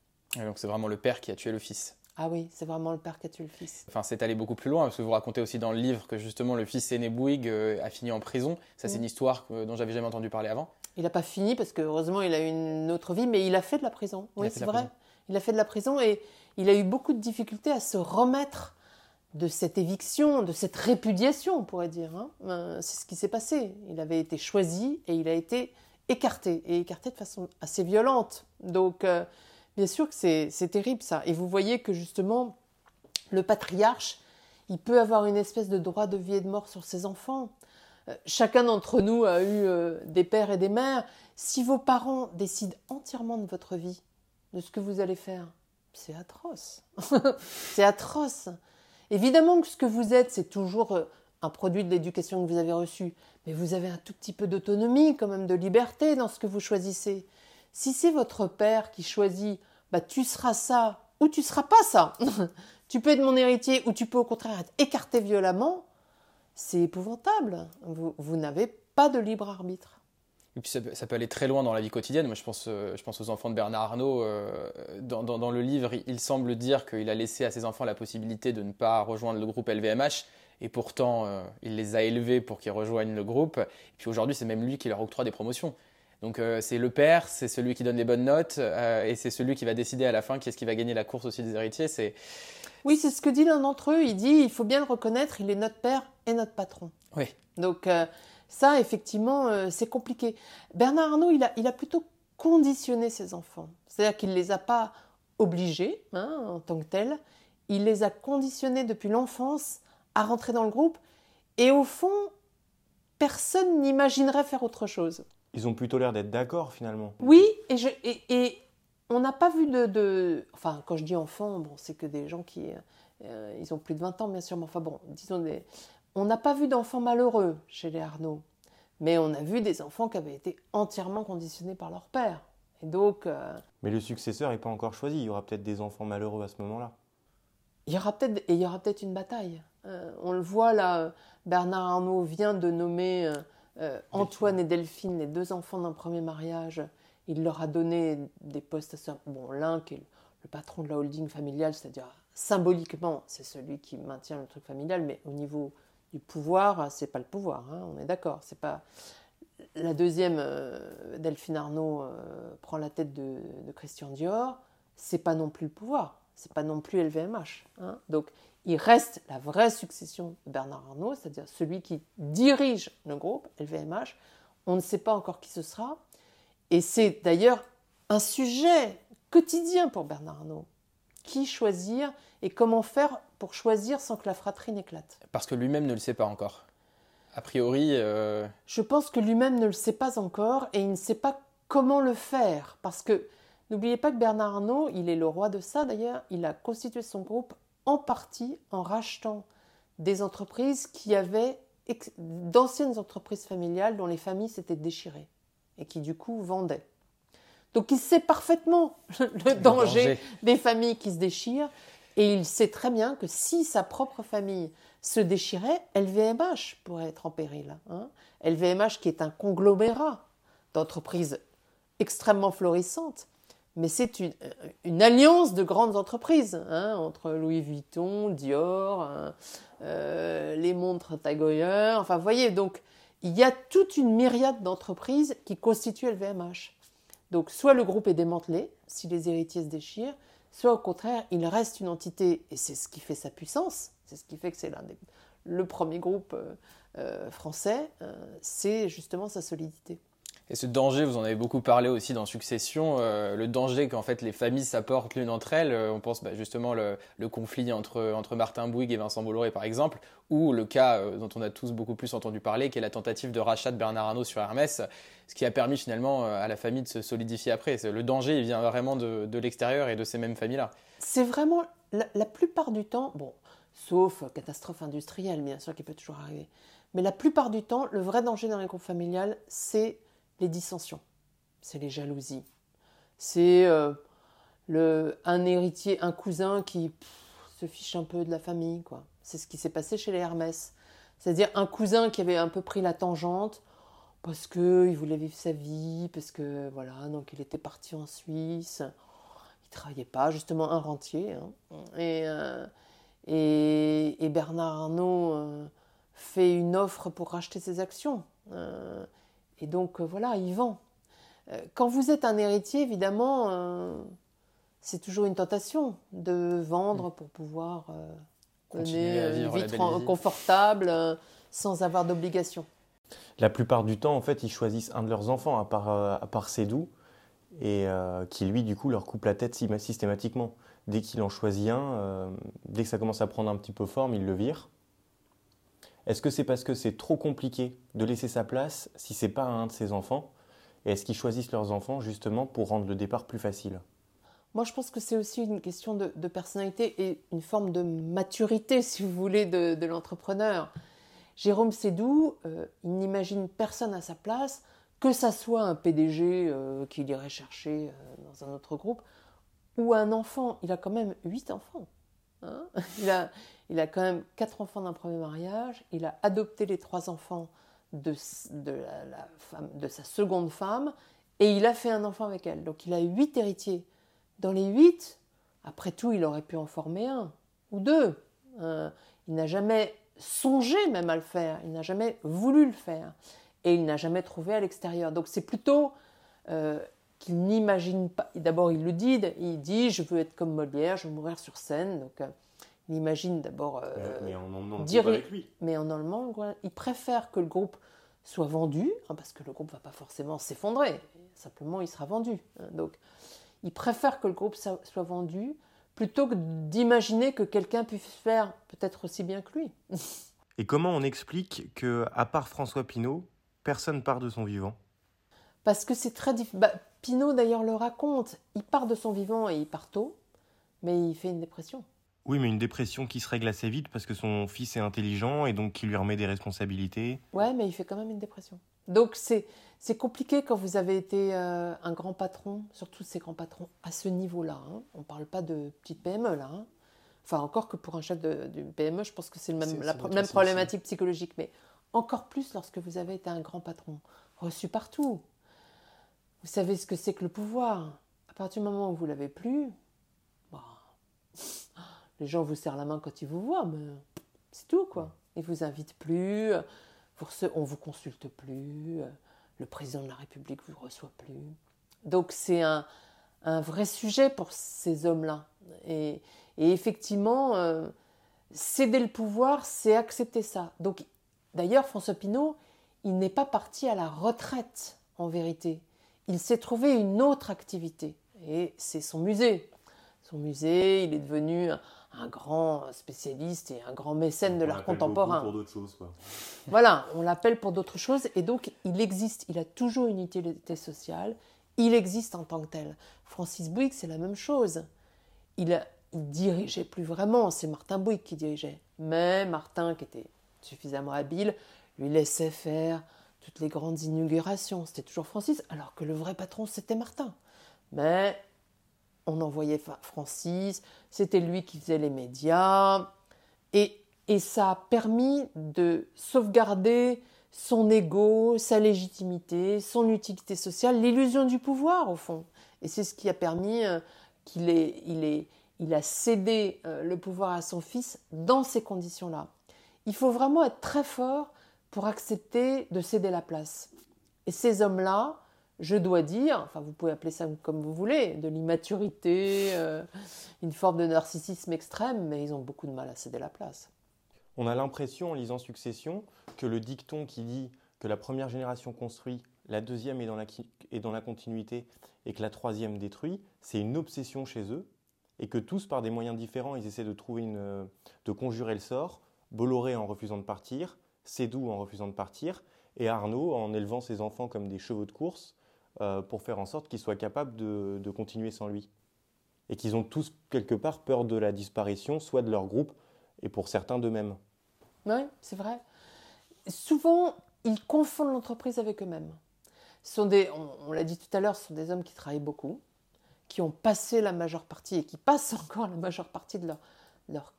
donc c'est vraiment le père qui a tué le fils. Ah oui, c'est vraiment le père qui a tué le fils. Enfin, c'est allé beaucoup plus loin, parce que vous racontez aussi dans le livre que justement le fils aîné Bouygues euh, a fini en prison. Ça, c'est mm. une histoire dont j'avais jamais entendu parler avant. Il n'a pas fini parce que heureusement il a eu une autre vie, mais il a fait de la prison. Oui, c'est vrai. Il a fait de la prison et il a eu beaucoup de difficultés à se remettre de cette éviction, de cette répudiation, on pourrait dire. Hein. Euh, c'est ce qui s'est passé. Il avait été choisi et il a été écarté, et écarté de façon assez violente. Donc, euh, bien sûr que c'est terrible ça. Et vous voyez que justement, le patriarche, il peut avoir une espèce de droit de vie et de mort sur ses enfants. Euh, chacun d'entre nous a eu des pères et des mères. Si vos parents décident entièrement de votre vie, de ce que vous allez faire, c'est atroce. c'est atroce. Évidemment que ce que vous êtes, c'est toujours euh, un produit de l'éducation que vous avez reçue, mais vous avez un tout petit peu d'autonomie, quand même de liberté dans ce que vous choisissez. Si c'est votre père qui choisit, bah tu seras ça ou tu seras pas ça. tu peux être mon héritier ou tu peux au contraire être écarté violemment. C'est épouvantable. vous n'avez pas de libre arbitre. Et puis ça, peut aller très loin dans la vie quotidienne. Moi, je pense, euh, je pense aux enfants de Bernard Arnault. Euh, dans, le livre, il semble dire qu'il a laissé à ses enfants la possibilité de ne pas rejoindre le groupe LVMH. Et pourtant, euh, il les a élevés pour qu'ils rejoignent le groupe. Et puis aujourd'hui, c'est même lui qui leur octroie des promotions. Donc c'est le père, c'est celui qui donne les bonnes notes, et c'est celui qui va décider à la fin qui est-ce qui va gagner la course aussi des héritiers. C'est oui, c'est ce que dit l'un d'entre eux. Il dit il faut bien le reconnaître, il est notre père et notre patron. Oui. Donc ça, effectivement, euh, c'est compliqué. Bernard Arnault, il a, il a plutôt conditionné ses enfants. C'est-à-dire qu'il ne les a pas obligés hein, en tant que tels. Il les a conditionnés depuis l'enfance à rentrer dans le groupe. Et au fond, personne n'imaginerait faire autre chose. Ils ont plutôt l'air d'être d'accord finalement. Oui, et, je, et, on n'a pas vu de, Enfin, quand je dis enfants, bon, c'est que des gens qui... Euh, ils ont plus de 20 ans, bien sûr, mais enfin bon, disons des, on n'a pas vu d'enfants malheureux chez les Arnaud, mais on a vu des enfants qui avaient été entièrement conditionnés par leur père. Et donc. Euh, mais le successeur n'est pas encore choisi. Il y aura peut-être des enfants malheureux à ce moment-là. Il y aura peut-être et il y aura peut-être une bataille. Euh, on le voit là. Bernard Arnault vient de nommer euh, Antoine et Delphine, les deux enfants d'un premier mariage. Il leur a donné des postes à Bon, l'un qui est le patron de la holding familiale, c'est-à-dire symboliquement, c'est celui qui maintient le truc familial, mais au niveau du pouvoir, c'est pas le pouvoir, hein, on est d'accord. C'est pas la deuxième, euh, Delphine Arnaud euh, prend la tête de, Christian Dior, c'est pas non plus le pouvoir, c'est pas non plus LVMH. Hein. Donc il reste la vraie succession de Bernard Arnault, c'est-à-dire celui qui dirige le groupe LVMH. On ne sait pas encore qui ce sera, et c'est d'ailleurs un sujet quotidien pour Bernard Arnault. Qui choisir et comment faire pour choisir sans que la fratrie n'éclate? Parce que lui-même ne le sait pas encore. A priori. Euh, Je pense que lui-même ne le sait pas encore et il ne sait pas comment le faire. Parce que n'oubliez pas que Bernard Arnault, il est le roi de ça d'ailleurs, il a constitué son groupe en partie en rachetant des entreprises qui avaient d'anciennes entreprises familiales dont les familles s'étaient déchirées et qui du coup vendaient. Donc il sait parfaitement le, danger, des familles qui se déchirent et il sait très bien que si sa propre famille se déchirait, LVMH pourrait être en péril. LVMH hein. qui est un conglomérat d'entreprises extrêmement florissantes, mais c'est une, alliance de grandes entreprises hein, entre Louis Vuitton, Dior, hein, euh, les montres Tag Heuer, enfin vous voyez, donc il y a toute une myriade d'entreprises qui constituent LVMH. Donc soit le groupe est démantelé, si les héritiers se déchirent, soit au contraire, il reste une entité, et c'est ce qui fait sa puissance, c'est ce qui fait que c'est l'un des le premier groupe euh, euh, français, euh, c'est justement sa solidité. Et ce danger, vous en avez beaucoup parlé aussi dans Succession, le danger qu'en fait les familles s'apportent l'une entre elles. on pense bah, justement le, conflit entre, entre Martin Bouygues et Vincent Bolloré par exemple, ou le cas dont on a tous beaucoup plus entendu parler, qui est la tentative de rachat de Bernard Arnault sur Hermès, ce qui a permis finalement à la famille de se solidifier après. Le danger, il vient vraiment de, de l'extérieur et de ces mêmes familles-là. C'est vraiment, la, la, plupart du temps, bon, sauf catastrophe industrielle bien sûr qui peut toujours arriver, mais la plupart du temps, le vrai danger dans les groupes familiales, c'est les dissensions, c'est les jalousies, c'est euh, un héritier, un cousin qui se fiche un peu de la famille, quoi. C'est ce qui s'est passé chez les Hermès. C'est-à-dire un cousin qui avait un peu pris la tangente parce qu'il voulait vivre sa vie, parce que voilà, donc il était parti en Suisse. Il travaillait pas, justement un rentier. Hein. Et, euh, et, Bernard Arnault euh, fait une offre pour racheter ses actions. Et donc voilà, il vend. quand vous êtes un héritier, évidemment, c'est toujours une tentation de vendre pour pouvoir mener une vie, confortable sans avoir d'obligation. La plupart du temps, en fait, ils choisissent un de leurs enfants, à part, à part Cédou, et qui lui, du coup, leur coupe la tête systématiquement. Dès qu'il en choisit un, dès que ça commence à prendre un petit peu forme, il le vire. Est-ce que c'est parce que c'est trop compliqué de laisser sa place si c'est pas un de ses enfants? Et est-ce qu'ils choisissent leurs enfants justement pour rendre le départ plus facile? Moi, je pense que c'est aussi une question de, personnalité et une forme de maturité, si vous voulez, de, l'entrepreneur. Jérôme Sédou, euh, il n'imagine personne à sa place, que ça soit un PDG euh, qu'il irait chercher euh, dans un autre groupe, ou un enfant. Il a quand même huit enfants. Hein il, a, il a quand même quatre enfants d'un premier mariage. Il a adopté les trois enfants de, sa seconde femme. Et il a fait un enfant avec elle. Donc il a huit héritiers. Dans les huit, après tout, il aurait pu en former un ou deux. Hein. il n'a jamais songé même à le faire. Il n'a jamais voulu le faire. Et il n'a jamais trouvé à l'extérieur. Donc c'est plutôt euh, qu'il n'imagine pas. D'abord, il le dit, il dit Je veux être comme Molière, je veux mourir sur scène. Donc, euh, il imagine d'abord. Euh, mais en emmenant dire, avec lui. Mais en allemand, il préfère que le groupe soit vendu, hein, parce que le groupe ne va pas forcément s'effondrer, simplement il sera vendu. Hein. donc, il préfère que le groupe soit vendu plutôt que d'imaginer que quelqu'un puisse faire peut-être aussi bien que lui. Et comment on explique que, à part François Pinault, personne part de son vivant? Parce que c'est très difficile. Bah, Pinault d'ailleurs le raconte. Il part de son vivant et il part tôt, mais il fait une dépression. Oui, mais une dépression qui se règle assez vite parce que son fils est intelligent et donc qui lui remet des responsabilités. Ouais, mais il fait quand même une dépression. Donc c'est c'est compliqué quand vous avez été euh, un grand patron, surtout ces grands patrons à ce niveau-là. Hein. On ne parle pas de petite PME là. Hein. Enfin, encore que pour un chef d'une PME, je pense que c'est même, la même problématique psychologique. Mais encore plus lorsque vous avez été un grand patron, reçu partout, vous savez ce que c'est que le pouvoir. À partir du moment où vous l'avez plus, bah, les gens vous serrent la main quand ils vous voient, mais c'est tout quoi. Ils vous invitent plus, on vous consulte plus, le président de la République vous reçoit plus. Donc c'est un, vrai sujet pour ces hommes-là. Et, effectivement, euh, céder le pouvoir, c'est accepter ça. Donc d'ailleurs, François Pinault, il n'est pas parti à la retraite en vérité il s'est trouvé une autre activité, et c'est son musée. Son musée, il est devenu un grand spécialiste et un grand mécène de l'art contemporain. Pour d'autres choses, quoi. Voilà, on l'appelle pour d'autres choses, et donc il existe, il a toujours une utilité sociale, il existe en tant que tel. Francis Bouygues, c'est la même chose. Il, il dirigeait plus vraiment, c'est Martin Bouygues qui dirigeait. Mais Martin, qui était suffisamment habile, lui laissait faire toutes les grandes inaugurations, c'était toujours Francis, alors que le vrai patron, c'était Martin. Mais on envoyait Francis, c'était lui qui faisait les médias, et, et ça a permis de sauvegarder son ego, sa légitimité, son utilité sociale, l'illusion du pouvoir au fond. Et c'est ce qui a permis euh, qu'il ait, il a cédé euh, le pouvoir à son fils dans ces conditions-là. Il faut vraiment être très fort pour accepter de céder la place. Et ces hommes-là, je dois dire, enfin vous pouvez appeler ça comme vous voulez, de l'immaturité, euh, une forme de narcissisme extrême, mais ils ont beaucoup de mal à céder la place. On a l'impression en lisant Succession que le dicton qui dit que la première génération construit, la deuxième est dans la, continuité et que la troisième détruit, c'est une obsession chez eux et que tous, par des moyens différents, ils essaient de trouver une, de conjurer le sort, Bolloré en refusant de partir, Cédou en refusant de partir, et Arnaud en élevant ses enfants comme des chevaux de course euh, pour faire en sorte qu'ils soient capables de, continuer sans lui. Et qu'ils ont tous quelque part peur de la disparition, soit de leur groupe, et pour certains d'eux-mêmes. Oui, c'est vrai. Souvent, ils confondent l'entreprise avec eux-mêmes. sont des, on, l'a dit tout à l'heure, ce sont des hommes qui travaillent beaucoup, qui ont passé la majeure partie et qui passent encore la majeure partie de leur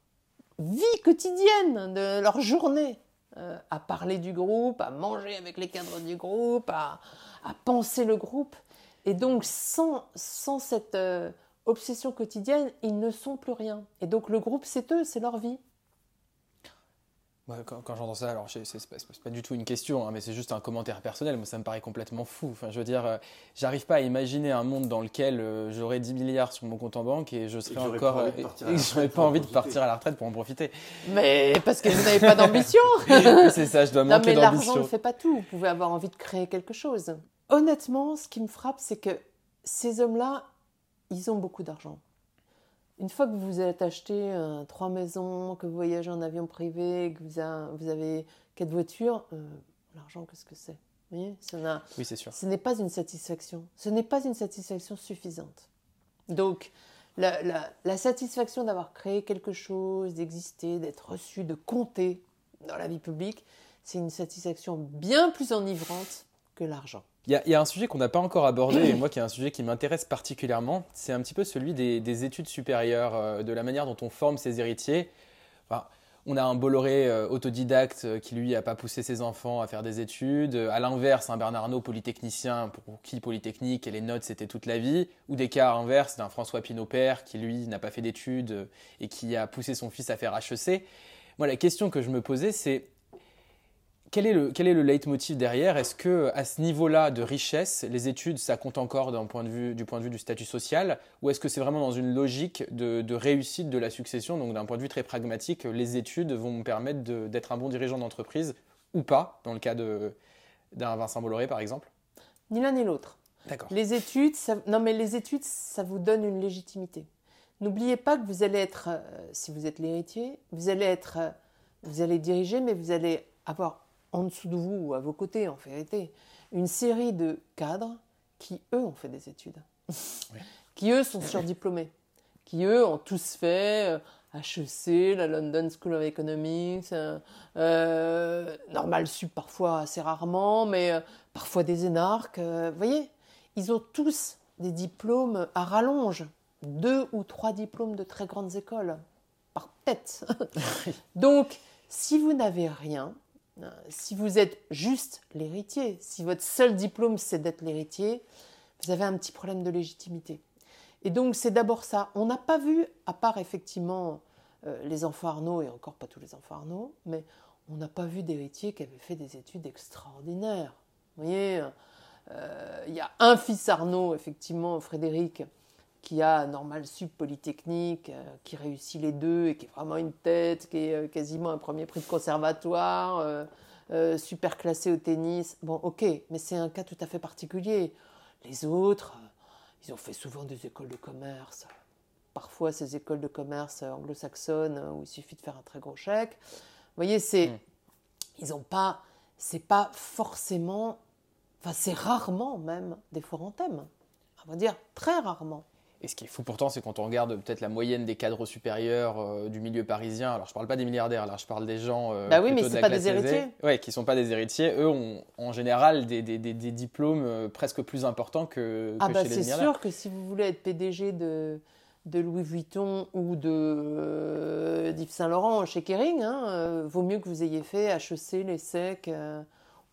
vie quotidienne, de leur journée euh, à parler du groupe, à manger avec les cadres du groupe, à, penser le groupe. Et donc, sans, sans cette euh, obsession quotidienne, ils ne sont plus rien. Et donc, le groupe, c'est eux, c'est leur vie. Quand, j'entends ça, alors c'est pas, pas, du tout une question, hein, mais c'est juste un commentaire personnel. Moi, ça me paraît complètement fou. Enfin, je veux dire, euh, j'arrive pas à imaginer un monde dans lequel euh, j'aurais 10 milliards sur mon compte en banque et je serais encore. Euh, et j'aurais pas envie de partir à la retraite pour en profiter. Mais parce que vous n'avez pas d'ambition. c'est ça, je dois manquer d'ambition. mais l'argent ne fait pas tout. Vous pouvez avoir envie de créer quelque chose. Honnêtement, ce qui me frappe, c'est que ces hommes-là, ils ont beaucoup d'argent. Une fois que vous êtes acheté euh, trois maisons, que vous voyagez en avion privé, que vous, avez quatre voitures, euh, l'argent, qu'est-ce que c'est? Oui, c'est sûr. Ce n'est pas une satisfaction. Ce n'est pas une satisfaction suffisante. Donc, la, la satisfaction d'avoir créé quelque chose, d'exister, d'être reçu, de compter dans la vie publique, c'est une satisfaction bien plus enivrante que l'argent. Il y, a un sujet qu'on n'a pas encore abordé, et moi qui est un sujet qui m'intéresse particulièrement, c'est un petit peu celui des, études supérieures, euh, de la manière dont on forme ses héritiers. on a un Bolloré euh, autodidacte euh, qui, lui, n'a pas poussé ses enfants à faire des études. À l'inverse, un Bernard Arnault polytechnicien, pour qui Polytechnique et les notes, c'était toute la vie. Ou des cas inverses d'un François Pinault père qui, lui, n'a pas fait d'études et qui a poussé son fils à faire HEC. Moi, la question que je me posais, c'est quel est le, quel est le leitmotiv derrière? Est-ce que à ce niveau-là de richesse, les études, ça compte encore point de vue, du point de vue du statut social? Ou est-ce que c'est vraiment dans une logique de, réussite de la succession? Donc d'un point de vue très pragmatique, les études vont me permettre d'être un bon dirigeant d'entreprise ou pas, dans le cas d'un Vincent Bolloré par exemple? Ni l'un ni l'autre. D'accord. Les études, ça, non mais les études, ça vous donne une légitimité. N'oubliez pas que vous allez être, euh, si vous êtes l'héritier, vous allez être, euh, vous allez diriger, mais vous allez avoir en dessous de vous ou à vos côtés, en vérité, une série de cadres qui, eux, ont fait des études, qui, eux, sont surdiplômés, qui, eux, ont tous fait HEC, euh, la London School of Economics, euh, euh, Normal Sup parfois, assez rarement, mais parfois des énarques. vous voyez, ils ont tous des diplômes à rallonge, deux ou trois diplômes de très grandes écoles, par tête. Donc, si vous n'avez rien, euh, si vous êtes juste l'héritier, si votre seul diplôme c'est d'être l'héritier, vous avez un petit problème de légitimité. Et donc c'est d'abord ça. On n'a pas vu, à part effectivement euh, les enfants Arnaud, et encore pas tous les enfants Arnaud, mais on n'a pas vu d'héritiers qui avaient fait des études extraordinaires. Vous voyez, euh, il y a un fils Arnaud, effectivement, Frédéric, qui a normal sub polytechnique, euh, qui réussit les deux et qui est vraiment une tête, qui est euh, quasiment un premier prix de conservatoire, euh, super classé au tennis. Bon, ok, mais c'est un cas tout à fait particulier. Les autres, ils ont fait souvent des écoles de commerce. Parfois, ces écoles de commerce anglo-saxonnes où il suffit de faire un très gros chèque. Vous voyez, c'est, mm. ils n'ont pas, c'est pas forcément, enfin, c'est rarement même des thèmes. On va dire très rarement. Et ce qui est fou pourtant, c'est quand on regarde peut-être la moyenne des cadres supérieurs euh, du milieu parisien. Alors, je ne parle pas des milliardaires, là, je parle des gens. Euh, bah oui, mais c'est pas des héritiers. Ouais, qui sont pas des héritiers. Eux ont en général des, des, des, diplômes euh, presque plus importants que, ah que bah chez les milliardaires. C'est sûr que si vous voulez être PDG de, de Louis Vuitton ou de d'Yves Saint Laurent chez Kering, hein, vaut mieux que vous ayez fait HEC, l'ESSEC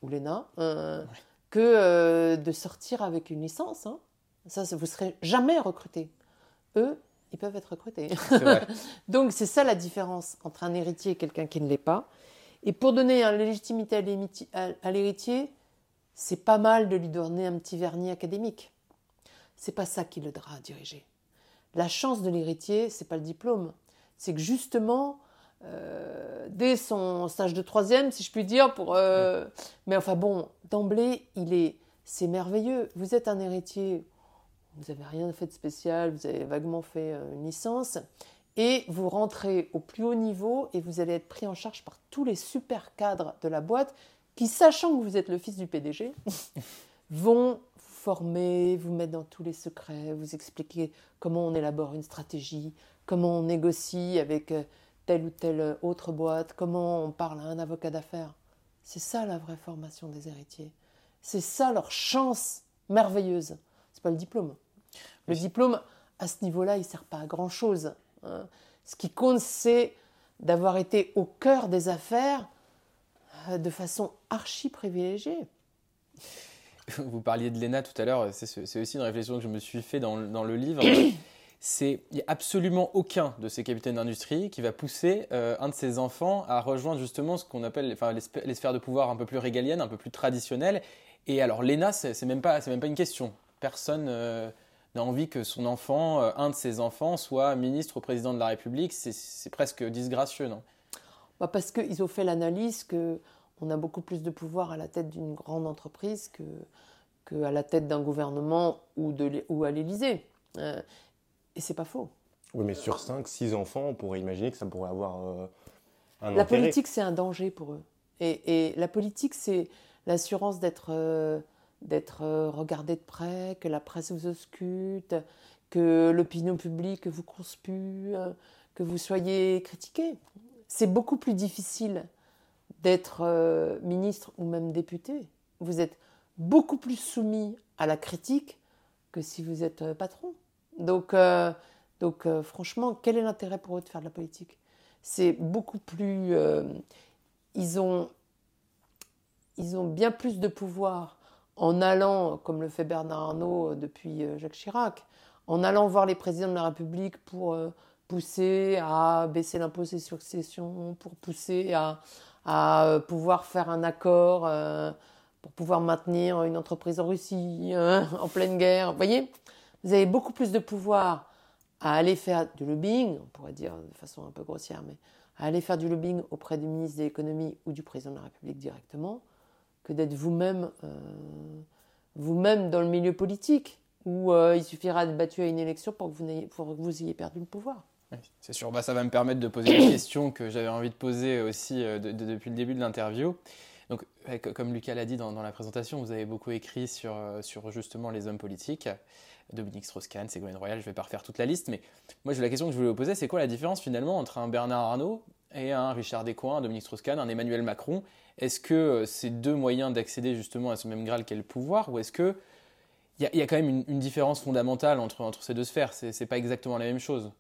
ou l'ENA que de sortir avec une licence. Hein. Ça, vous ne serez jamais recruté. Eux, ils peuvent être recrutés. Donc, c'est ça la différence entre un héritier et quelqu'un qui ne l'est pas. Et pour donner une légitimité à l'héritier, c'est pas mal de lui donner un petit vernis académique. C'est pas ça qui l'aidera à diriger. La chance de l'héritier, c'est pas le diplôme. C'est que justement, euh, dès son stage de troisième, si je puis dire, pour. Euh, mais enfin bon, d'emblée, il est, c'est merveilleux. Vous êtes un héritier vous n'avez rien fait de spécial, vous avez vaguement fait euh, une licence, et vous rentrez au plus haut niveau et vous allez être pris en charge par tous les super cadres de la boîte qui, sachant que vous êtes le fils du PDG, vont vous former, vous mettre dans tous les secrets, vous expliquer comment on élabore une stratégie, comment on négocie avec euh, telle ou telle autre boîte, comment on parle à un avocat d'affaires. C'est ça la vraie formation des héritiers. C'est ça leur chance merveilleuse. C'est pas le diplôme. Le diplôme, à ce niveau-là, il ne sert pas à grand-chose. Hein. Ce qui compte, c'est d'avoir été au cœur des affaires euh, de façon archi privilégiée. Vous parliez de l'ENA tout à l'heure, c'est aussi une réflexion que je me suis fait dans, le livre. c'est il n'y a absolument aucun de ces capitaines d'industrie qui va pousser euh, un de ses enfants à rejoindre justement ce qu'on appelle enfin, les, sphères de pouvoir un peu plus régaliennes, un peu plus traditionnelles. Et alors l'ENA, c'est même pas c'est même pas une question. Personne euh, n'a envie que son enfant, euh, un de ses enfants, soit ministre ou président de la République. C'est presque disgracieux, non? Bah Parce qu'ils ont fait l'analyse que on a beaucoup plus de pouvoir à la tête d'une grande entreprise que, que à la tête d'un gouvernement ou, de, ou à l'Élysée. Et c'est pas faux. Oui, mais sur 5, 6 enfants, on pourrait imaginer que ça pourrait avoir euh, un La politique, c'est un danger pour eux. Et, la politique, c'est l'assurance d'être euh, d'être euh, regardé de près, que la presse vous ausculte, que l'opinion publique vous conspue, que vous soyez critiqué. C'est beaucoup plus difficile d'être ministre ou même député. Vous êtes beaucoup plus soumis à la critique que si vous êtes patron. Donc, euh, donc euh, franchement, quel est l'intérêt pour eux de faire de la politique? C'est beaucoup plus... Euh, ils, ont, ils ont bien plus de pouvoir en allant, comme le fait Bernard Arnault depuis Jacques Chirac, en allant voir les présidents de la République pour pousser à baisser l'impôt sur succession, pour pousser à, à, pouvoir faire un accord, pour pouvoir maintenir une entreprise en Russie en pleine guerre. Vous voyez vous avez beaucoup plus de pouvoir à aller faire du lobbying, on pourrait dire de façon un peu grossière, mais à aller faire du lobbying auprès du ministre de l'économie ou du président de la République directement, que d'être vous-même euh, vous-même dans le milieu politique, où euh, il suffira de battu à une élection pour que vous, ayez perdu le pouvoir. c'est sûr, bah, ça va me permettre de poser une question que j'avais envie de poser aussi euh, depuis le début de l'interview. Donc, comme Lucas l'a dit dans, dans, la présentation, vous avez beaucoup écrit sur, sur justement les hommes politiques. Dominique Strauss-Kahn, Ségolène Royal, je ne vais pas refaire toute la liste, mais moi la question que je voulais vous poser, c'est quoi la différence finalement entre un Bernard Arnault et un Richard Descoings, un Dominique Strauss-Kahn, un Emmanuel Macron Est-ce que euh, c'est deux moyens d'accéder justement à ce même Graal qu'est le pouvoir, ou est-ce que il y, a quand même une, différence fondamentale entre, entre ces deux sphères? C'est pas exactement la même chose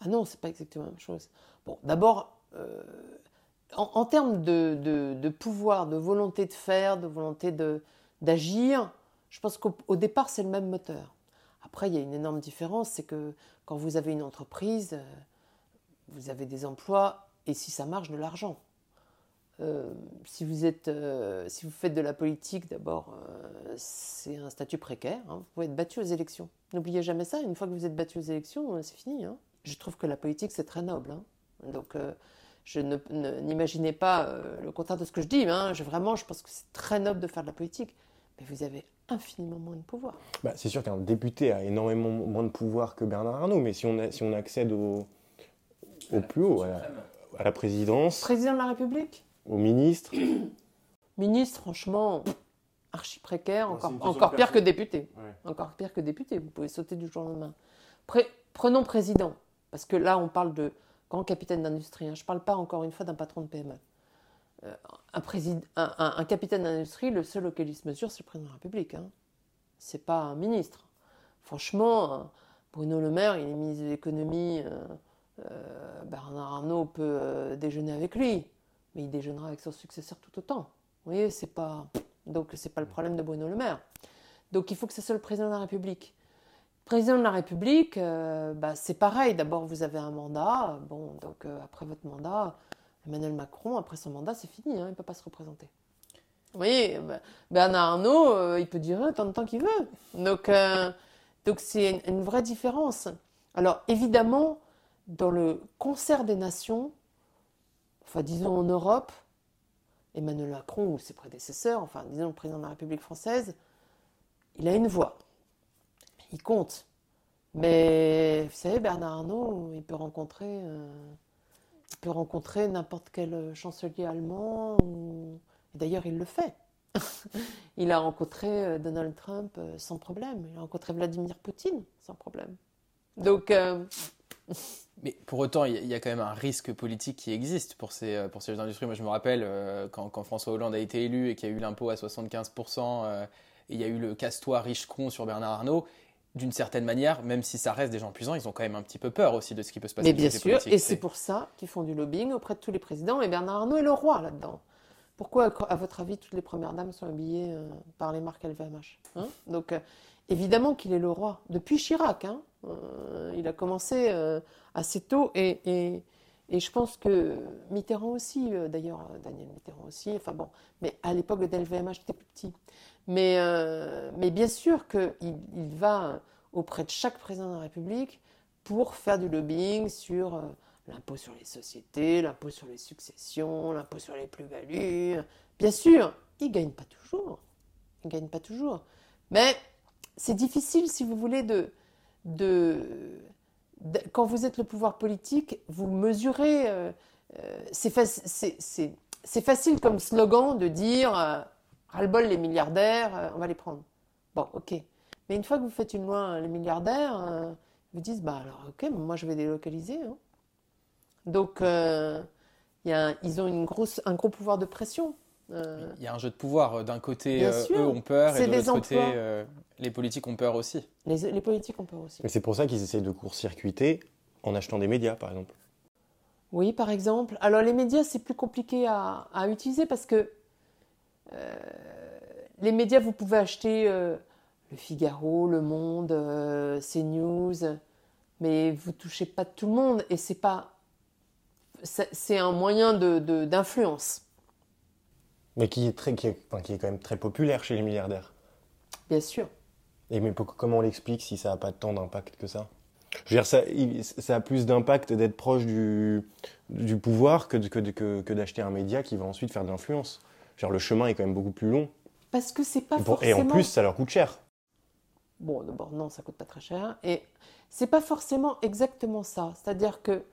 Ah non, c'est pas exactement la même chose. Bon, d'abord, euh, en, termes de, de, pouvoir, de volonté de faire, de volonté d'agir, je pense qu'au départ, c'est le même moteur. Après, il y a une énorme différence, c'est que quand vous avez une entreprise, euh, vous avez des emplois et si ça marche, de l'argent. Euh, si, vous êtes, euh, si vous faites de la politique, d'abord, c'est un statut précaire. Hein. vous pouvez être battu aux élections. N'oubliez jamais ça, une fois que vous êtes battu aux élections, c'est fini. Hein. Je trouve que la politique, c'est très noble. Hein. Donc, je n'imaginez pas le contraire de ce que je dis. Je, vraiment, je pense que c'est très noble de faire de la politique. Mais vous avez infiniment moins de pouvoir. Bah, c'est sûr qu'un député a énormément moins de pouvoir que Bernard Arnault, mais si on, si on accède au, au plus haut, à la, présidence. Président de la République Au ministre Ministre, franchement, archi précaire, encore, encore pire que député. Encore pire que député, vous pouvez sauter du jour au lendemain. prenons président, parce que là, on parle de grand capitaine d'industrie. Hein. Je ne parle pas encore une fois d'un patron de PME. Euh, un, capitaine d'industrie, le seul auquel il se mesure, c'est le président de la République. Hein. C'est pas un ministre. Franchement, Bruno Le Maire, il est ministre de l'économie. Euh, Bernard Arnault peut déjeuner avec lui, mais il déjeunera avec son successeur tout autant. Vous voyez, c'est pas donc c'est pas le problème de Bruno Le Maire. Donc il faut que ce soit le président de la République. Président de la République, bah, c'est pareil. D'abord, vous avez un mandat. Bon, donc après votre mandat, Emmanuel Macron, après son mandat, c'est fini, hein, il ne peut pas se représenter. Vous voyez, Bernard Arnault, euh, il peut dire tant de temps qu'il veut. Donc, euh, donc c'est une, vraie différence. Alors, évidemment, dans le concert des nations, enfin, disons en Europe, Emmanuel Macron ou ses prédécesseurs, enfin, disons le président de la République française, il a une voix. Il compte. Mais vous savez, Bernard Arnault, il peut rencontrer. Euh, peut rencontrer n'importe quel chancelier allemand. D'ailleurs, il le fait. il a rencontré euh, Donald Trump euh, sans problème. Il a rencontré Vladimir Poutine sans problème. Donc. Mais pour autant, il y a quand même un risque politique qui existe pour ces, pour ces industries. Moi, je me rappelle quand, quand, François Hollande a été élu et qu'il y a eu l'impôt à 75%, et il y a eu le casse-toi riche-con sur Bernard Arnault d'une certaine manière, même si ça reste des gens puissants, ils ont quand même un petit peu peur aussi de ce qui peut se passer. Mais bien sûr, et c'est pour ça qu'ils font du lobbying auprès de tous les présidents, et Bernard Arnault est le roi là-dedans. Pourquoi, à votre avis, toutes les premières dames sont habillées euh, par les marques LVMH hein? Donc, euh, évidemment qu'il est le roi. Depuis Chirac, hein Euh, il a commencé euh, assez tôt et, et, je pense que Mitterrand aussi, euh, d'ailleurs, Daniel Mitterrand aussi, enfin bon, mais à l'époque de LVMH, j'étais plus petit. Mais, mais bien sûr qu'il il va auprès de chaque président de la République pour faire du lobbying sur l'impôt sur les sociétés, l'impôt sur les successions, l'impôt sur les plus-values. Bien sûr, il ne gagne pas toujours. Il ne gagne pas toujours. Mais c'est difficile, si vous voulez, de, de, quand vous êtes le pouvoir politique, vous mesurez. Euh, euh, c'est facile comme slogan de dire euh, ras-le-bol les milliardaires, euh, on va les prendre. Bon, ok. Mais une fois que vous faites une loi, les milliardaires, vous disent bah alors ok, moi je vais délocaliser. Hein. Donc y a, ils ont une grosse, un gros pouvoir de pression. Euh, il y a un jeu de pouvoir. D'un côté, euh, eux ont peur, et de l'autre côté, euh, les politiques ont peur aussi. Les, les politiques ont peur aussi. Et c'est pour ça qu'ils essaient de court-circuiter en achetant des médias, par exemple. Oui, par exemple. Alors les médias, c'est plus compliqué à, à, utiliser parce que euh, les médias, vous pouvez acheter euh, le Figaro, Le Monde, euh, CNews, mais vous touchez pas tout le monde et c'est pas, c'est un moyen d'influence. De, mais qui est, très, qui, est, enfin, qui est quand même très populaire chez les milliardaires. Bien sûr. Et mais comment on l'explique si ça n'a pas tant d'impact que ça? Je veux dire, ça, ça a plus d'impact d'être proche du, du pouvoir que, que, que, que d'acheter un média qui va ensuite faire de l'influence. Le chemin est quand même beaucoup plus long. Parce que c'est pas forcément... et en plus, ça leur coûte cher. Bon, d'abord, non, ça coûte pas très cher. Et c'est pas forcément exactement ça. C'est-à-dire que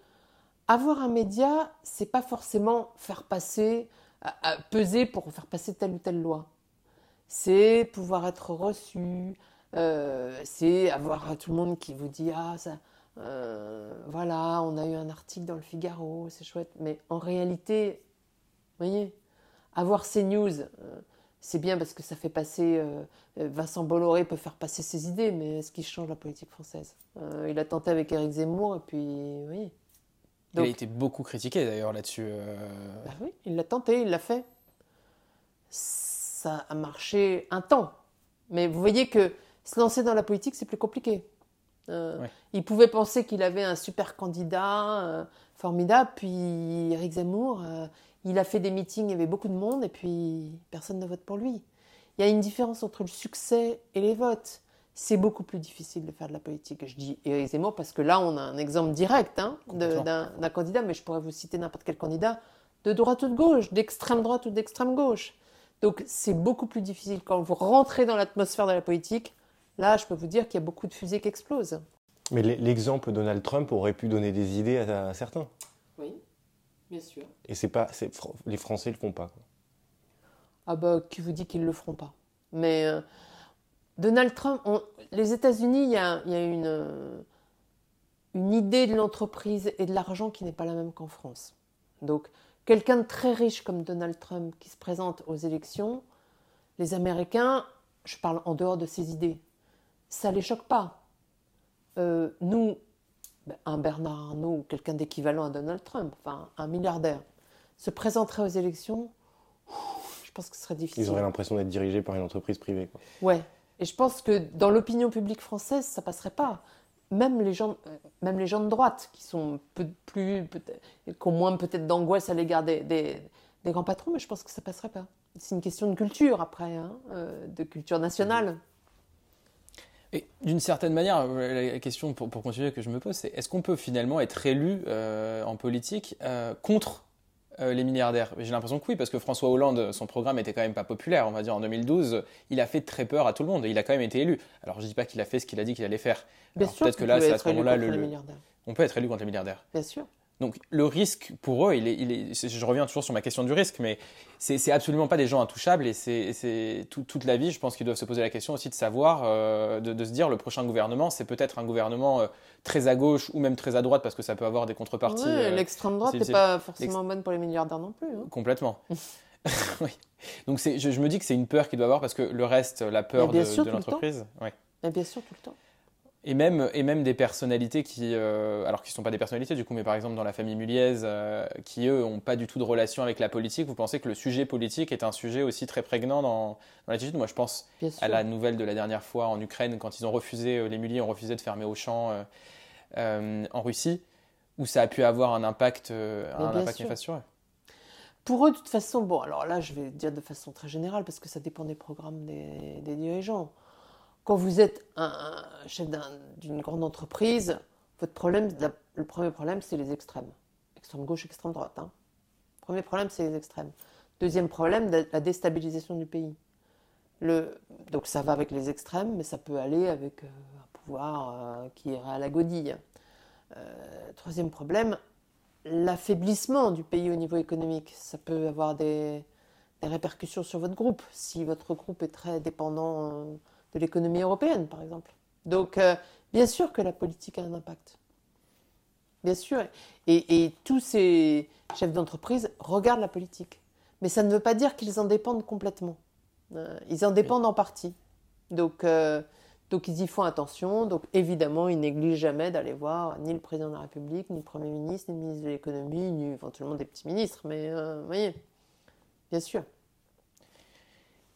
avoir un média, c'est pas forcément faire passer, à, peser pour faire passer telle ou telle loi. C'est pouvoir être reçu, euh, c'est avoir tout le monde qui vous dit ah ça euh, voilà on a eu un article dans le Figaro c'est chouette. Mais en réalité vous voyez avoir ces news euh, c'est bien parce que ça fait passer Vincent Bolloré peut faire passer ses idées mais est-ce qu'il change la politique française? Il a tenté avec Éric Zemmour et puis oui Donc, il a été beaucoup critiqué d'ailleurs là-dessus bah oui il l'a tenté il l'a fait ça a marché un temps mais vous voyez que se lancer dans la politique, c'est plus compliqué. Euh, ouais. Il pouvait penser qu'il avait un super candidat euh, formidable, puis Eric Zemmour, euh, il a fait des meetings, il y avait beaucoup de monde, et puis personne ne vote pour lui. Il y a une différence entre le succès et les votes. C'est beaucoup plus difficile de faire de la politique. Je dis Zemmour parce que là, on a un exemple direct hein, d'un candidat, mais je pourrais vous citer n'importe quel candidat, de droite ou de gauche, d'extrême droite ou d'extrême gauche. Donc c'est beaucoup plus difficile quand vous rentrez dans l'atmosphère de la politique Là, je peux vous dire qu'il y a beaucoup de fusées qui explosent. Mais l'exemple Donald Trump aurait pu donner des idées à, à certains. Oui, bien sûr. Et c'est pas, les Français le font pas. Quoi. Ah bah, qui vous dit qu'ils le feront pas? Mais euh, Donald Trump, on, les États-Unis, il y a, y a une, euh, une idée de l'entreprise et de l'argent qui n'est pas la même qu'en France. Donc, quelqu'un de très riche comme Donald Trump qui se présente aux élections, les Américains, je parle en dehors de ses idées, ça ne les choque pas. Euh, nous, un Bernard Arnault ou quelqu'un d'équivalent à Donald Trump, enfin un milliardaire, se présenterait aux élections, je pense que ce serait difficile. Ils auraient l'impression d'être dirigés par une entreprise privée. Quoi. Ouais, et je pense que dans l'opinion publique française, ça passerait pas. Même les gens, même les gens de droite, qui sont plus, qui ont moins peut-être d'angoisse à l'égard des, grands patrons, mais je pense que ça passerait pas. C'est une question de culture après, hein, euh, de culture nationale. D'une certaine manière, la question pour, continuer que je me pose, c'est est-ce qu'on peut finalement être élu euh, en politique euh, contre euh, les milliardaires J'ai l'impression que oui, parce que François Hollande, son programme était quand même pas populaire, on va dire en 2012, il a fait très peur à tout le monde et il a quand même été élu. Alors je dis pas qu'il a fait ce qu'il a dit qu'il allait faire. Peut-être que là, c'est à ce moment-là, le... on peut être élu contre les milliardaires. Bien sûr. Donc le risque pour eux, il est, il est, je reviens toujours sur ma question du risque, mais c'est absolument pas des gens intouchables et c'est tout, toute la vie, je pense qu'ils doivent se poser la question aussi de savoir, euh, de, de, se dire le prochain gouvernement, c'est peut-être un gouvernement euh, très à gauche ou même très à droite parce que ça peut avoir des contreparties. Euh, L'extrême droite n'est pas forcément bonne pour les milliardaires non plus. Hein. Complètement. oui. Donc je, je, me dis que c'est une peur qu'il doit avoir parce que le reste, la peur de, de l'entreprise. Bien sûr, tout le temps. Et même, et même des personnalités qui, euh, alors qui ne sont pas des personnalités du coup, mais par exemple dans la famille Muliez, euh, qui eux n'ont pas du tout de relation avec la politique, vous pensez que le sujet politique est un sujet aussi très prégnant dans, dans l'attitude? Moi je pense à la nouvelle de la dernière fois en Ukraine, quand ils ont refusé, euh, les Muliez ont refusé de fermer Auchan euh, en Russie, où ça a pu avoir un impact, un impact néfaste sur eux. Pour eux, de toute façon, bon, alors là je vais dire de façon très générale, parce que ça dépend des programmes des, des dirigeants quand vous êtes un, chef d'une grande entreprise, votre problème, le premier problème, c'est les extrêmes. Extrême gauche, extrême droite. Hein. Premier problème, c'est les extrêmes. Deuxième problème, la déstabilisation du pays. Donc ça va avec les extrêmes, mais ça peut aller avec euh, un pouvoir euh, qui irait à la godille. Euh, troisième problème, l'affaiblissement du pays au niveau économique. Ça peut avoir des, répercussions sur votre groupe. Si votre groupe est très dépendant de l'économie européenne, par exemple. Donc, euh, bien sûr que la politique a un impact. Bien sûr. Et, tous ces chefs d'entreprise regardent la politique. Mais ça ne veut pas dire qu'ils en dépendent complètement. Euh, ils en dépendent en partie. Donc, euh, donc, ils y font attention. Donc, évidemment, ils négligent jamais d'aller voir ni le président de la République, ni le Premier ministre, ni le ministre de l'économie, ni éventuellement des petits ministres. Mais, vous voyez, bien sûr.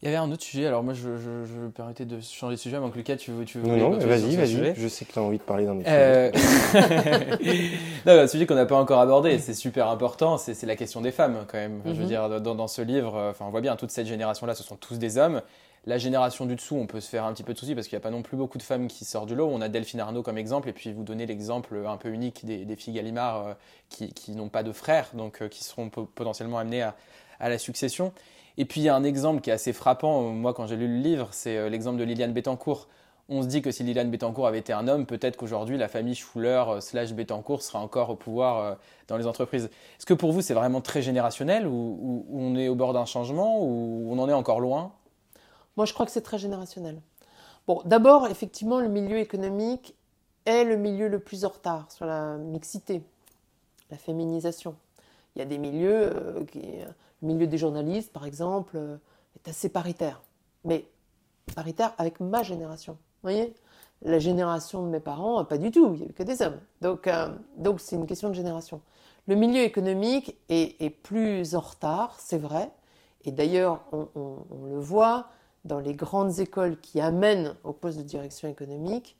Il y avait un autre sujet, alors moi je, je, je me permettais de changer de sujet, avant que Lucas, tu veux. Tu veux non, non, vas-y, vas-y, je sais que tu as envie de parler d'un autre euh... sujet. non, un sujet qu'on n'a pas encore abordé, c'est super important, c'est la question des femmes quand même. Je veux mhm. dire, dans, dans, ce livre, enfin, on voit bien, toute cette génération-là, ce sont tous des hommes. La génération du dessous, on peut se faire un petit peu de soucis parce qu'il n'y a pas non plus beaucoup de femmes qui sortent du lot. On a Delphine Arnaud comme exemple, et puis vous donnez l'exemple un peu unique des, des filles Gallimard euh, qui, qui n'ont pas de frères, donc euh, qui seront potentiellement amenées à, à la succession. Et puis il y a un exemple qui est assez frappant, moi quand j'ai lu le livre, c'est euh, l'exemple de Liliane Bettencourt. On se dit que si Liliane Bettencourt avait été un homme, peut-être qu'aujourd'hui la famille Schuller euh, slash Bettencourt serait encore au pouvoir euh, dans les entreprises. Est-ce que pour vous c'est vraiment très générationnel ou, on est au bord d'un changement ou on en est encore loin? Moi je crois que c'est très générationnel. Bon, d'abord effectivement le milieu économique est le milieu le plus en retard sur la mixité, la féminisation. Il y a des milieux qui le milieu des journalistes, par exemple, euh, est assez paritaire. Mais paritaire avec ma génération. Vous voyez? La génération de mes parents, pas du tout, il n'y avait que des hommes. Donc, euh, donc c'est une question de génération. Le milieu économique est, plus en retard, c'est vrai. Et d'ailleurs, on, le voit dans les grandes écoles qui amènent au poste de direction économique,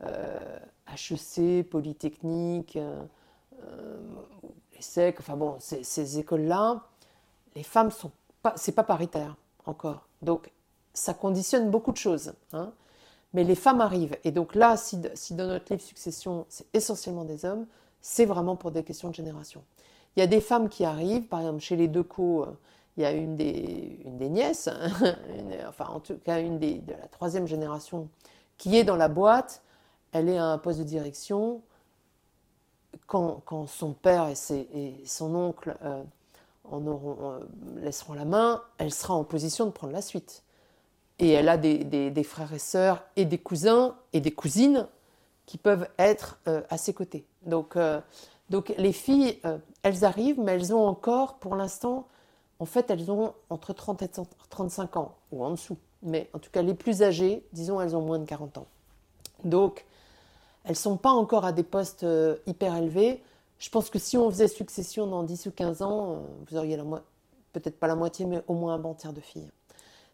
HEC, euh, Polytechnique, euh, ESSEC, enfin bon, ces écoles-là, les femmes sont pas, c'est pas paritaire encore. Donc ça conditionne beaucoup de choses. Hein. Mais les femmes arrivent. Et donc là, si, dans notre livre Succession, c'est essentiellement des hommes, c'est vraiment pour des questions de génération. Il y a des femmes qui arrivent, par exemple chez les deux euh, il y a une des, une des nièces, enfin en tout cas une des, de la troisième génération, qui est dans la boîte. Elle est à un poste de direction. Quand, quand son père et, et son oncle euh, en auront, laisseront la main, elle sera en position de prendre la suite. Et elle a des, frères et sœurs et des cousins et des cousines qui peuvent être euh, à ses côtés. Donc, euh, donc les filles, euh, elles arrivent, mais elles ont encore, pour l'instant, en fait, elles ont entre 30 et 35 ans, ou en dessous. Mais en tout cas, les plus âgées, disons, elles ont moins de 40 ans. Donc, elles ne sont pas encore à des postes hyper élevés. Je pense que si on faisait succession dans 10 ou 15 ans, euh, vous auriez peut-être pas la moitié, mais au moins un bon tiers de filles.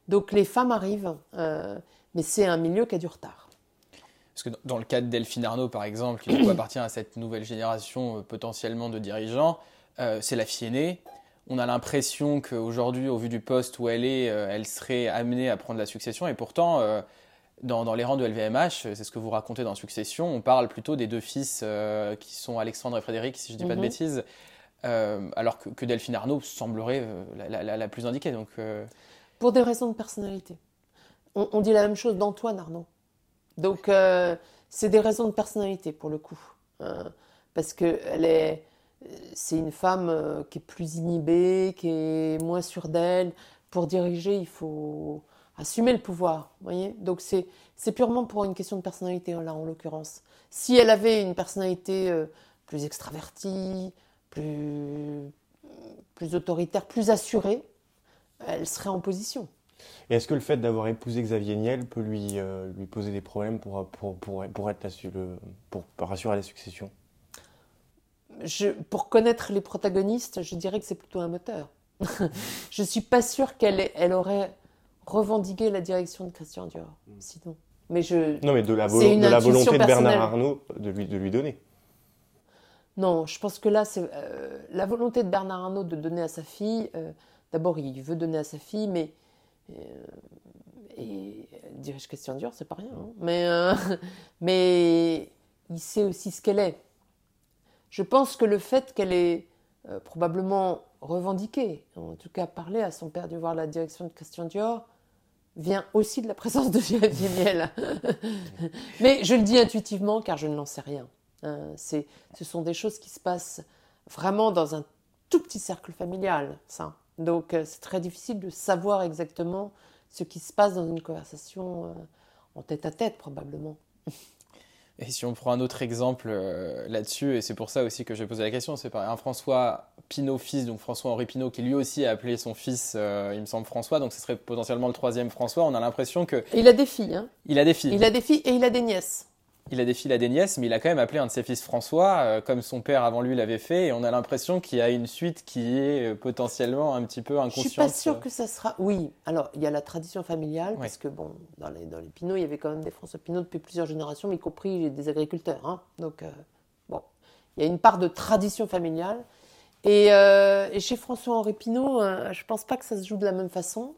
Donc les femmes arrivent, euh, mais c'est un milieu qui a du retard. Parce que dans le cas de Delphine Arnaud, par exemple, qui appartient à cette nouvelle génération euh, potentiellement de dirigeants, c'est la fille aînée. On a l'impression qu'aujourd'hui, au vu du poste où elle est, elle serait amenée à prendre la succession. Et pourtant, dans, les rangs de LVMH, c'est ce que vous racontez dans Succession, on parle plutôt des deux fils euh, qui sont Alexandre et Frédéric, si je ne dis pas de mhm. bêtises, euh, alors que, Delphine Arnaud semblerait euh, la, plus indiquée. Donc, Pour des raisons de personnalité. On, dit la même chose d'Antoine Arnaud. Donc c'est des raisons de personnalité pour le coup. parce que elle est, c'est une femme qui est plus inhibée, qui est moins sûre d'elle. Pour diriger, il faut assumer le pouvoir. Voyez Donc c'est, c'est purement pour une question de personnalité, là, en l'occurrence. Si elle avait une personnalité euh, plus extravertie, plus, plus autoritaire, plus assurée, elle serait en position. Et est-ce que le fait d'avoir épousé Xavier Niel peut lui, lui poser des problèmes pour, pour, pour, pour être le, pour, rassurer la succession? Je, Pour connaître les protagonistes, je dirais que c'est plutôt un moteur. je ne suis pas sûre qu'elle elle aurait revendiqué la direction de Christian Dior, mm. sinon. Mais je, non, mais de la, de la volonté de Bernard Arnault de lui, de lui donner. Non, je pense que là, c'est euh, la volonté de Bernard Arnault de donner à sa fille. Euh, d'abord, il veut donner à sa fille, mais. Euh, et dirige Christian Dior, c'est pas rien. Hein. mais, mais il sait aussi ce qu'elle est. Je pense que le fait qu'elle ait probablement revendiqué, en tout cas parlé à son père de voir la direction de Christian Dior, vient aussi de la présence de Xavier Miel. Mais je le dis intuitivement car je n'en sais rien. Hein. c'est, ce sont des choses qui se passent vraiment dans un tout petit cercle familial, ça. Donc euh, c'est très difficile de savoir exactement ce qui se passe dans une conversation euh, en tête à tête probablement. Et si on prend un autre exemple euh, là-dessus, et c'est pour ça aussi que j'ai posé la question, c'est par un François Pinault fils, donc François-Henri Pinault, qui lui aussi a appelé son fils, euh, il me semble, François, donc ce serait potentiellement le troisième François. On a l'impression que... il a des filles, hein Il a des filles. Il a des filles et il a des nièces il a des filles, il a des nièces, mais il a quand même appelé un de ses fils François, euh, comme son père avant lui l'avait fait, et on a l'impression qu'il y a une suite qui est euh, potentiellement un petit peu inconsciente. Je suis pas sûre que ça sera. Oui, alors il y a la tradition familiale, parce que bon, dans les, dans les Pinots, il y avait quand même des François Pinault depuis plusieurs générations, y compris des agriculteurs. Hein. Donc, euh, bon, il y a une part de tradition familiale. Et, chez François-Henri Pinault, je pense pas que ça se joue de la même façon.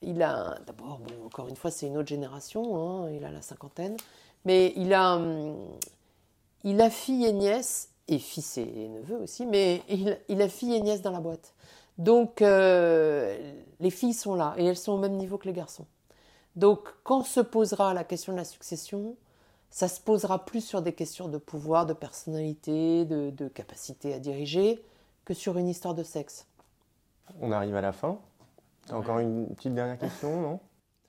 il a, d'abord, encore une fois, c'est une autre génération, hein, il a la cinquantaine. Mais il a, hum, il a fille et nièce, et fils et neveu aussi, mais il, a fille et nièce dans la boîte. Donc euh, les filles sont là et elles sont au même niveau que les garçons. Donc quand se posera la question de la succession, ça se posera plus sur des questions de pouvoir, de personnalité, de, de capacité à diriger, que sur une histoire de sexe. On arrive à la fin. Encore une petite dernière question, non?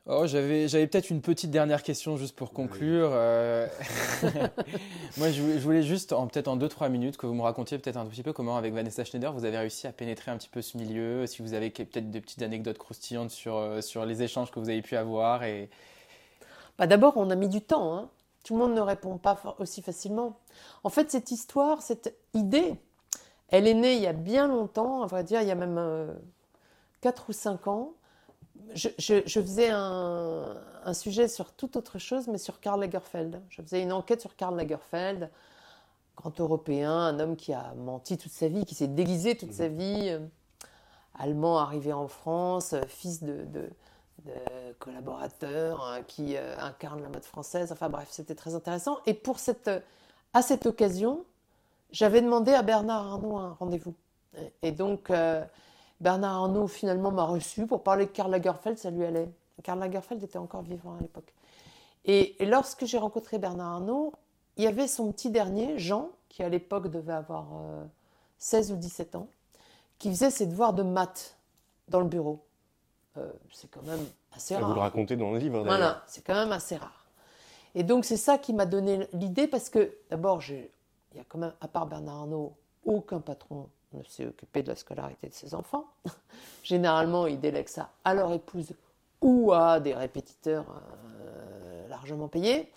Oh, j'avais, j'avais peut-être une petite dernière question juste pour conclure. Euh, moi, je voulais juste, en, peut-être en 2-3 minutes, que vous me racontiez peut-être un petit peu comment, avec Vanessa Schneider, vous avez réussi à pénétrer un petit peu ce milieu, si vous avez peut-être des petites anecdotes croustillantes sur, euh, sur les échanges que vous avez pu avoir. Et... Bah d'abord, on a mis du temps. Hein. Tout le monde ne répond pas aussi facilement. En fait, cette histoire, cette idée, elle est née il y a bien longtemps, à vrai dire, il y a même 4 euh, ou 5 ans je, faisais un, sujet sur toute autre chose, mais sur Karl Lagerfeld. Je faisais une enquête sur Karl Lagerfeld, grand Européen, un homme qui a menti toute sa vie, qui s'est déguisé toute sa vie, euh, allemand arrivé en France, euh, fils de, de, collaborateur hein, qui euh, incarne la mode française. Enfin bref, c'était très intéressant. Et pour cette, à cette occasion, j'avais demandé à Bernard Arnault un rendez-vous. Et donc, Bernard Arnault finalement m'a reçu pour parler de Karl Lagerfeld, ça lui allait. Karl Lagerfeld était encore vivant à l'époque. Et, lorsque j'ai rencontré Bernard Arnault, il y avait son petit dernier, Jean, qui à l'époque devait avoir 16 euh, ou 17 ans, qui faisait ses devoirs de maths dans le bureau. Euh, c'est quand même assez rare. Vous le racontez dans le livre. Voilà, c'est quand même assez rare. Et donc c'est ça qui m'a donné l'idée parce que d'abord, il y a quand même, à part Bernard Arnault, aucun patron s'est occupé de la scolarité de ses enfants. Généralement, ils délèguent ça à leur épouse ou à des répétiteurs euh, largement payés.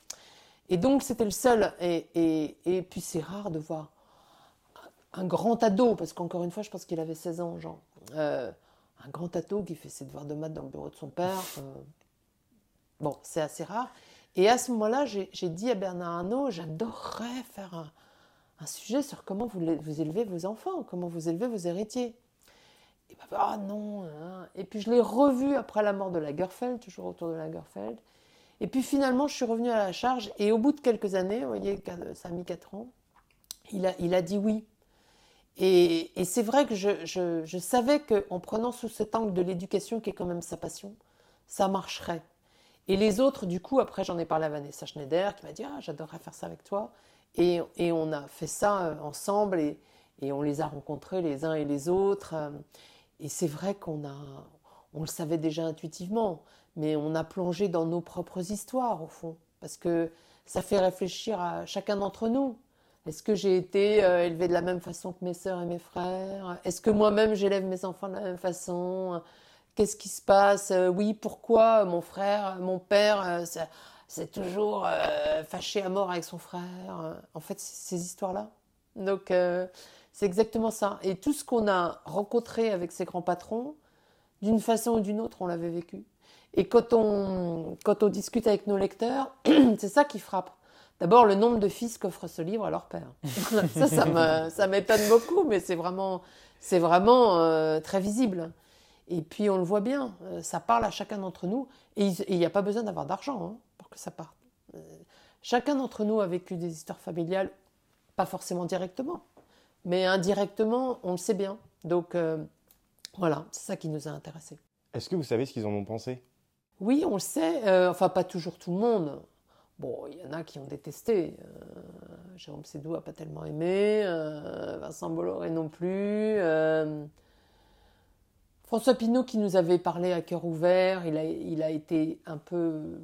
Et donc, c'était le seul. Et, puis, c'est rare de voir un grand ado, parce qu'encore une fois, je pense qu'il avait 16 ans, Jean. Euh, un grand ado qui fait ses devoirs de maths dans le bureau de son père. Euh, bon, c'est assez rare. Et à ce moment-là, j'ai dit à Bernard Arnault, j'adorerais faire un, un sujet sur comment vous, vous élevez vos enfants, comment vous élevez vos héritiers. Et ah non. Hein. Et puis je l'ai revu après la mort de Lagerfeld, toujours autour de Lagerfeld. Et puis finalement, je suis revenue à la charge. Et au bout de quelques années, vous voyez, ça a mis 4 ans, il a, dit oui. Et, c'est vrai que je, je, je savais qu'en prenant sous cet angle de l'éducation, qui est quand même sa passion, ça marcherait. Et les autres, du coup, après, j'en ai parlé à Vanessa Schneider, qui m'a dit Ah, j'adorerais faire ça avec toi. Et, on a fait ça euh, ensemble et, on les a rencontrés les uns et les autres. Euh, et c'est vrai qu'on a, on le savait déjà intuitivement, mais on a plongé dans nos propres histoires au fond, parce que ça fait réfléchir à chacun d'entre nous. Est-ce que j'ai été euh, élevé de la même façon que mes sœurs et mes frères? Est-ce que moi-même j'élève mes enfants de la même façon? Qu'est-ce qui se passe? Oui, pourquoi? Mon frère, mon père, c'est toujours fâché à mort avec son frère En fait, ces histoires-là. Donc, c'est exactement ça. Et tout ce qu'on a rencontré avec ces grands patrons, d'une façon ou d'une autre, on l'avait vécu. Et quand on, quand on discute avec nos lecteurs, c'est ça qui frappe. D'abord, le nombre de fils qu'offre ce livre à leur père. ça, ça m'étonne beaucoup, mais c'est vraiment, c'est vraiment euh, très visible. Et puis, on le voit bien, euh, ça parle à chacun d'entre nous. Et il n'y a pas besoin d'avoir d'argent hein, ça parte. Euh, chacun d'entre nous a vécu des histoires familiales, pas forcément directement, mais indirectement, on le sait bien. Donc, voilà, c'est ça qui nous a intéressés. Est-ce que vous savez ce qu'ils en ont pensé? Oui, on le sait. enfin, pas toujours tout le monde. Bon, il y en a qui ont détesté. Euh, Jérôme Sédou n'a pas tellement aimé, euh, Vincent Bolloré non plus. Euh, François Pinault qui nous avait parlé à cœur ouvert, il a, il a été un peu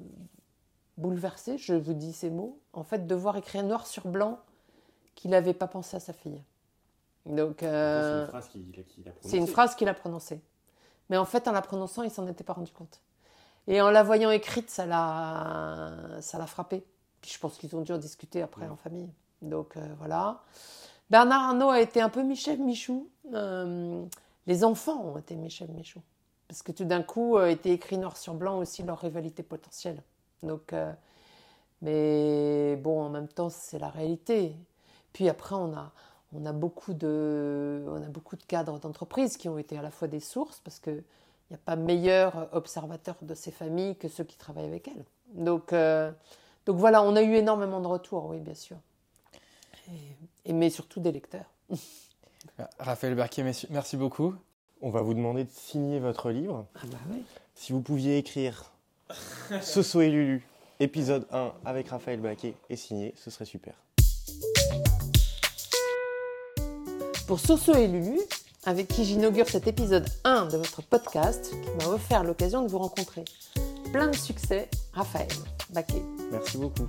bouleversé, je vous dis ces mots, en fait de voir écrire noir sur blanc qu'il n'avait pas pensé à sa fille. Donc, c'est une phrase qu'il a prononcée. C'est une phrase qu'il a prononcée. Mais en fait, en la prononçant, il s'en était pas rendu compte. Et en la voyant écrite, ça l'a, ça l'a frappé. Puis je pense qu'ils ont dû en discuter après en famille. Donc euh, voilà. Bernard Arnault a été un peu Michel Michou. Euh, les enfants ont été Michel Michou. Parce que tout d'un coup, été écrit noir sur blanc aussi leur rivalité potentielle. Donc, euh, mais bon, en même temps, c'est la réalité. Puis après, on a, on a beaucoup de, on a beaucoup de cadres d'entreprise qui ont été à la fois des sources, parce que il n'y a pas meilleur observateur de ces familles que ceux qui travaillent avec elles. Donc, euh, donc voilà, on a eu énormément de retours, oui, bien sûr. Et, mais surtout des lecteurs. Raphaël Berquier, merci beaucoup. On va vous demander de signer votre livre. Ah bah oui. Si vous pouviez écrire Soso et Lulu, épisode 1 avec Raphaël Baquet et signé, ce serait super. Pour Soso et Lulu, avec qui j'inaugure cet épisode 1 de votre podcast qui m'a offert l'occasion de vous rencontrer. Plein de succès, Raphaël Baquet. Merci beaucoup.